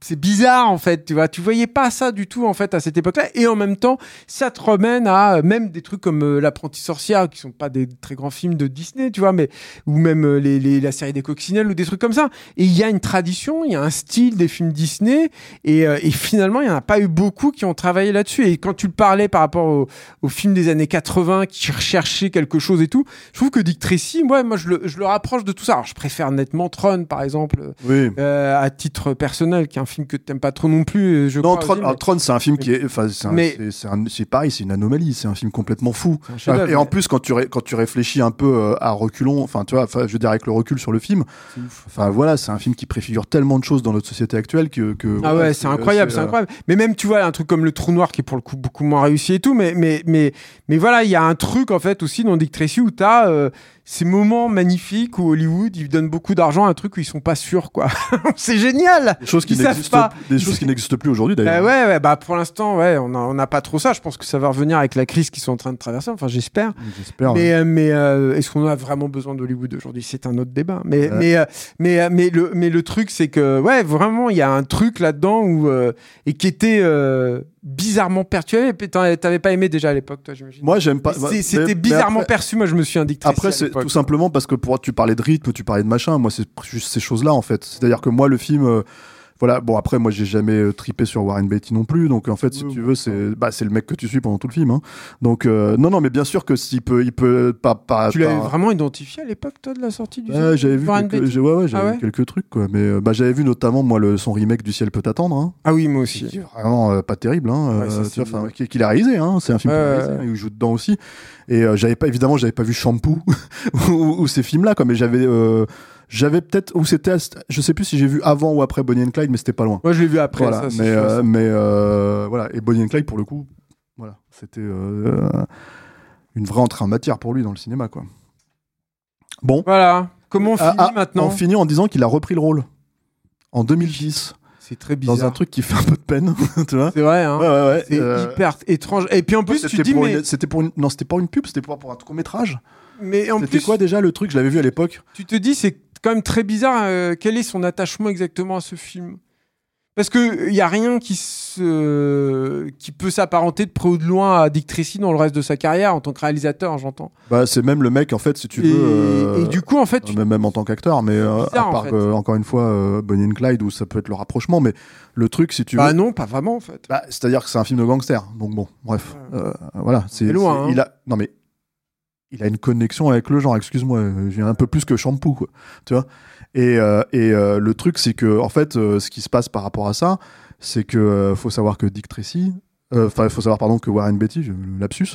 C'est bizarre en fait, tu vois. Tu voyais pas ça du tout en fait à cette époque-là, et en même temps, ça te remène à euh, même des trucs comme euh, l'apprenti sorcière, qui sont pas des très grands films de Disney, tu vois, mais ou même euh, les, les- la série des coccinelles ou des trucs comme ça. Et il y a une tradition, il y a un style des films Disney, et, euh, et finalement, il y en a pas eu beaucoup qui ont travaillé là-dessus. Et quand tu le parlais par rapport au- aux films des années 80 qui recherchaient quelque chose et tout, je trouve que Dick Tracy, moi, moi, je le, je le rapproche de tout ça. Alors, je préfère nettement Tron, par exemple, Oui. euh, à titre personnel, qui est un film que t'aimes pas trop non plus. euh, Je Non, crois Tron, aussi, alors, mais Tron, c'est un film qui est, c'est un- Mais- pareil, c'est une anomalie, c'est un film complètement fou. Et en plus, quand tu, ré- quand tu réfléchis un peu euh, à reculons, enfin, tu vois, je veux dire, avec le recul sur le film, enfin, voilà, c'est un film qui préfigure tellement de choses dans notre société actuelle que. que Ah ouais, c'est incroyable, c'est euh, incroyable. Mais même, tu vois, un truc comme le trou noir qui est pour le coup beaucoup moins réussi et tout, mais, mais, mais, mais voilà, il y a un truc en fait aussi dans Dick Tracy où t'as euh, ces moments magnifiques où Hollywood, ils donnent beaucoup d'argent à un truc où ils sont pas sûrs, quoi. c'est génial! Des choses qui n'existent pas. des choses qui n'existent plus aujourd'hui Bah d'ailleurs. ouais, ouais, bah pour l'instant, ouais, on n'a pas trop ça. Je pense que ça va revenir avec la crise qu'ils sont en train de traverser. Enfin, j'espère. J'espère. Mais, euh, mais euh, est-ce qu'on a vraiment besoin d'Hollywood aujourd'hui? C'est un autre débat. Mais, Ouais. mais, euh, mais, euh, mais, le, mais le truc, c'est que, ouais, vraiment, il y a un truc là-dedans où, euh, et qui était euh, bizarrement t'en- T'avais pas aimé déjà à l'époque, toi, j'imagine Moi, j'aime pas. Bah, C'était bizarrement après- perçu. Moi, je me suis indiqué. Après, c'est tout simplement parce que pour tu parlais de rythme, tu parlais de machin. Moi, c'est juste ces choses-là en fait. C'est-à-dire que moi, le film, euh, voilà. Bon, après, moi, j'ai jamais euh, tripé sur Warren Beatty non plus. Donc, en fait, si Oui, tu veux, c'est bah, c'est le mec que tu suis pendant tout le film. hein. Donc, euh, non, non, mais bien sûr que s'il peut, il peut pas, pas. Tu l'avais pas- vraiment identifié à l'époque, toi, de la sortie du Ouais, film j'avais vu, Warren quelques, ouais, ouais, j'avais Ah ouais? vu quelques trucs, quoi. Mais euh, bah, j'avais vu notamment, moi, le, son remake du ciel peut t'attendre. Hein, Ah oui, moi aussi. qui vraiment euh, pas terrible, hein, Ouais, euh, qu'il a réalisé. Hein, c'est un film qu'il a réalisé, hein, il joue dedans aussi. Et euh, j'avais pas, évidemment, j'avais pas vu Shampoo ou, ou ces films-là, quoi. Mais j'avais, euh, j'avais peut-être, ou c'était, je sais plus si j'ai vu avant ou après Bonnie and Clyde, mais c'était pas loin. Moi, je l'ai vu après. voilà, ça, mais, euh, mais euh, voilà. Et Bonnie and Clyde, pour le coup, voilà, c'était euh, une vraie entrée en matière pour lui dans le cinéma, quoi. Bon, Voilà. Comment on Ah, finit ah, maintenant on finit en disant qu'il a repris le rôle en 2010 C'est très bizarre. dans un truc qui fait un peu de peine, tu vois. C'est vrai, hein. Ouais, ouais, ouais. C'est euh, hyper étrange. Et puis en plus, tu c'était dis, pour mais, une- c'était pour une, non, c'était pas une pub, c'était pour, un court métrage. mais en C'était plus, quoi déjà le truc? Je l'avais vu à l'époque. tu te dis, c'est quand même très bizarre. euh, quel est son attachement exactement à ce film? Parce que il y a rien qui se, qui peut s'apparenter de près ou de loin à Dick Tracy dans le reste de sa carrière en tant que réalisateur, j'entends. Bah, c'est même le mec en fait, si tu Et, veux. euh, et du coup, en fait, tu- même, même en tant qu'acteur, mais euh, bizarre, à en part fait. encore une fois euh, Bonnie and Clyde où ça peut être le rapprochement, mais le truc si tu veux. bah non, pas vraiment en fait. Bah, c'est-à-dire que c'est un film de gangster. Donc bon, bref, Ouais. euh, voilà. C'est loin, hein. Il a non mais il a une connexion avec le genre. Excuse-moi, j'ai un peu plus que shampoo, quoi. Tu vois? Et, euh, euh, le truc, c'est que en fait, euh, ce qui se passe par rapport à ça, c'est que faut savoir que Dick Tracy. Enfin, faut savoir, pardon, que Warren Beatty, je- lapsus,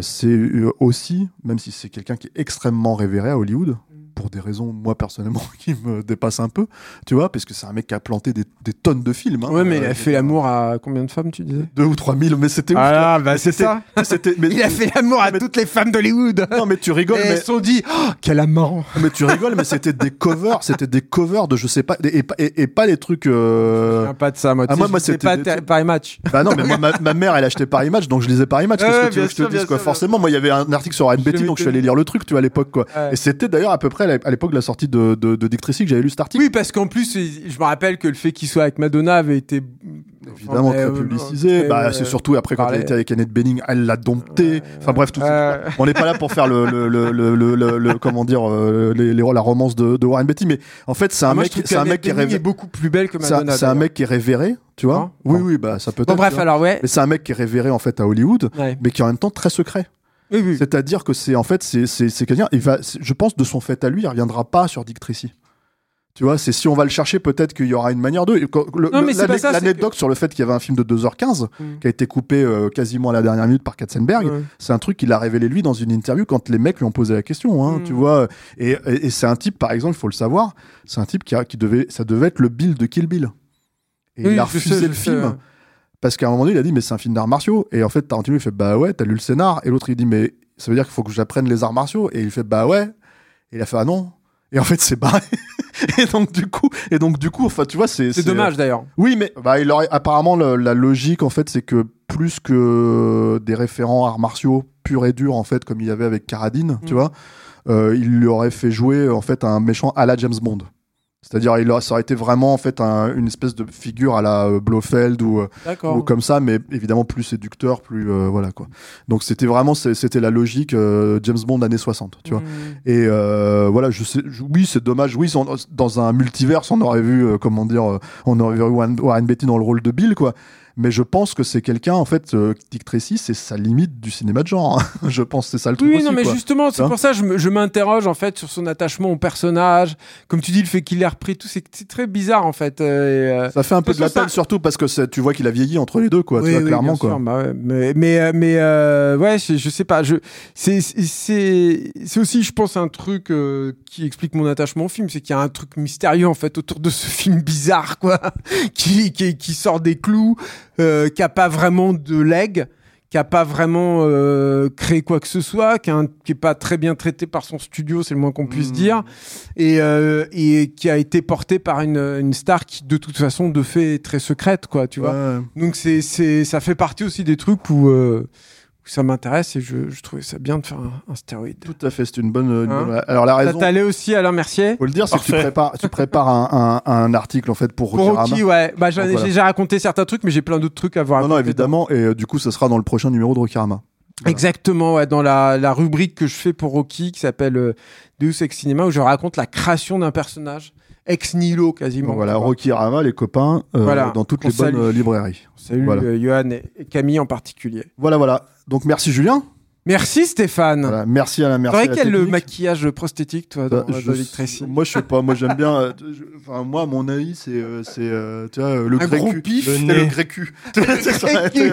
c'est aussi, même si c'est quelqu'un qui est extrêmement révéré à Hollywood, pour des raisons, moi, personnellement, qui me dépassent un peu, tu vois, parce que c'est un mec qui a planté des, des tonnes de films. hein. Ouais, mais il Euh, a fait l'amour à combien de femmes, tu disais? Deux ou trois mille, mais c'était ouf, Ah bah c'est ça. c'était, mais, Il a fait l'amour à mais- toutes les femmes d'Hollywood. non, mais tu rigoles, Et mais, elles se sont dit, oh, quel amant. mais tu rigoles, mais c'était des covers, c'était des covers de je sais pas, et, pas- et, et pas les trucs. euh, pas de ça, moi. Ah, moi, moi, c'était pas des Paris Match. Bah non, mais moi, ma, ma mère, elle achetait Paris Match, donc je lisais Paris Match. Qu'est-ce Ouais, que tu veux que je te dise, quoi Forcément, moi, il y avait un article sur l'ai donc je suis allé lire le truc, tu vois, à l'époque, quoi. Et c'était d'ailleurs à peu près à l'époque de la sortie de, de, de Dick Tracy que j'avais lu cet article. Oui, parce qu'en plus, je me rappelle que le fait qu'il soit avec Madonna avait été. Évidemment, très euh, publicisé. bah, euh, c'est surtout après quand elle était avec Annette Bening, elle l'a dompté. Enfin bref, tout. Euh, On n'est pas là pour faire le, le, le, le, comment dire, euh, la romance de, Warren Beatty, mais en fait, c'est un Ah, mec, c'est un mec qui est beaucoup plus belle que Madonna. c'est un mec qui est révéré, tu vois? Hein? Oui, Bon. oui, bah ça peut Bon, être. bref, alors, ouais. Mais c'est un mec qui est révéré en fait à Hollywood, mais qui est en même temps très secret. Oui, oui. C'est-à-dire que c'est en fait c'est quelqu'un. Je pense de son fait à lui, il reviendra pas sur Dick Tracy. Tu vois, c'est si on va le chercher, peut-être qu'il y aura une manière de. L'anecdote sur le fait qu'il y avait un film de 2h15 Mm. qui a été coupé euh, quasiment à la dernière minute par Katzenberg, c'est un truc qu'il a révélé lui dans une interview quand les mecs lui ont posé la question, hein, Mm. tu vois. Et, et, et c'est un type, par exemple, il faut le savoir, c'est un type qui, a, qui devait, ça devait être le Bill de Kill Bill. Et Oui, il a refusé sais, le film. sais. Parce qu'à un moment donné, il a dit, mais c'est un film d'arts martiaux. Et en fait, Tarantino, il fait, bah ouais, t'as lu le scénar. Et l'autre, il dit, mais ça veut dire qu'il faut que j'apprenne les arts martiaux. Et il fait, bah ouais. Et il a fait, ah non. Et en fait, c'est barré. et donc, du coup, et donc, du coup, enfin, tu vois, c'est. C'est dommage d'ailleurs. Oui, mais bah, il aurait, apparemment, le- la logique, en fait, c'est que plus que des référents arts martiaux purs et durs, en fait, comme il y avait avec Carradine, tu Mm. vois, euh, il lui aurait fait jouer, en fait, un méchant à la James Bond. C'est-à-dire, il aurait- ça aurait été vraiment, en fait, un- une espèce de figure à la euh, Blofeld ou, euh, ou comme ça, mais évidemment plus séducteur, plus euh, voilà quoi. Donc c'était vraiment c'était la logique euh, James Bond années 60, tu vois. Mm. Et euh, voilà, je sais, je- oui c'est dommage, oui on- dans un multiverse on aurait vu euh, comment dire, on aurait vu Warren, Warren Beatty dans le rôle de Bill quoi. Mais je pense que c'est quelqu'un en fait, euh, Dick Tracy, c'est sa limite du cinéma de genre. hein. je pense que c'est ça le truc Oui, aussi. non, mais quoi. justement, c'est Hein pour ça que je m'interroge en fait sur son attachement au personnage. Comme tu dis, le fait qu'il l'ait repris, tout, c'est très bizarre en fait. euh, et, euh, Ça fait un peu de la peine ça- surtout parce que tu vois qu'il a vieilli entre les deux quoi, tu oui, vois oui, clairement quoi. sûr, bah ouais, mais mais euh, mais euh, ouais, je, je sais pas. Je c'est c'est c'est c'est aussi, je pense, un truc qui explique mon attachement au film, c'est qu'il y a un truc mystérieux en fait autour de ce film bizarre quoi, qui qui, qui sort des clous, euh, qui a pas vraiment de leg qui a pas vraiment euh, créé quoi que ce soit, qui, qui est pas très bien traité par son studio, c'est le moins qu'on puisse Mm. dire, et, euh, et qui a été porté par une, une star qui de toute façon de fait est très secrète, quoi, tu vois. Donc c'est ça fait partie aussi des trucs où ça m'intéresse et je, je trouvais ça bien de faire un, un stéroïde. Tout à fait, c'est une bonne. une Hein bonne- Alors la Ça raison. t'allait aussi Alain Mercier Faut le dire, c'est que tu prépares, tu prépares un, un, un article en fait pour Pour. Rocky, ouais. Bah, j'en ai Donc, voilà. j'ai déjà raconté certains trucs, mais j'ai plein d'autres trucs à voir. Non, non, évidemment, et euh, du coup, ce sera dans le prochain numéro de Rokirama. Voilà. Exactement, ouais, dans la, la rubrique que je fais pour Rocky qui s'appelle euh, Deus Ex Cinema où je raconte la création d'un personnage ex nihilo quasiment. Donc voilà, vois. Rokirama, les copains, euh, Voilà, dans toutes les bonnes salue. euh, librairies. Salut Voilà. euh, Johan et Camille en particulier. Voilà, voilà. Donc merci Julien. Merci Stéphane. Voilà, merci à la merci. T'aurais quel le maquillage prosthétique toi dans, Euh, dans je- Dick Tracy moi je sais pas, moi j'aime bien. euh, Enfin moi mon avis c'est euh, c'est euh, tu vois le Un gré gros cul, pif. le, nez. gré cul. ça aurait été,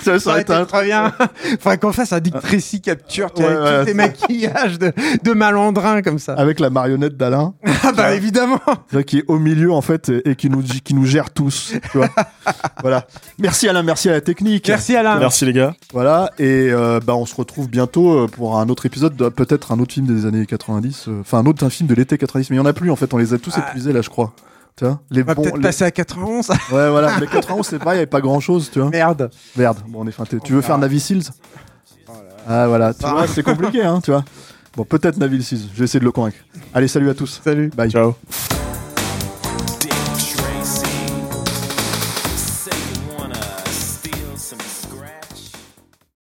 ça, ça aurait été un très bien. Faudrait qu'on fasse un Dick Tracy capture tu Ouais, vois, avec ouais, tous tes maquillages de, de malandrin comme ça. avec la marionnette d'Alain. Ah bah évidemment. Qui est au milieu en fait et, et qui nous qui nous gère tous. Tu vois voilà. Merci Alain, merci à la technique. Merci Alain. Merci les gars. Voilà et euh, bah on se retrouve bientôt euh, pour un autre épisode, de- peut-être un autre film des années 90, euh, enfin un autre un film de l'été 90, mais il y en a plus en fait, on les a tous Ah. épuisés là je crois. Tu vois les On va bons. peut-être les- passer à 91. Ouais voilà, mais 91 c'est pareil, il y avait pas grand chose, tu vois. Merde. Merde, bon on est feinté. Tu veux faire Navy Seals Ah voilà, tu vois, c'est compliqué hein, tu vois. Bon peut-être Navy Seals, je vais essayer de le convaincre. Allez, salut à tous. Salut. Bye. Ciao.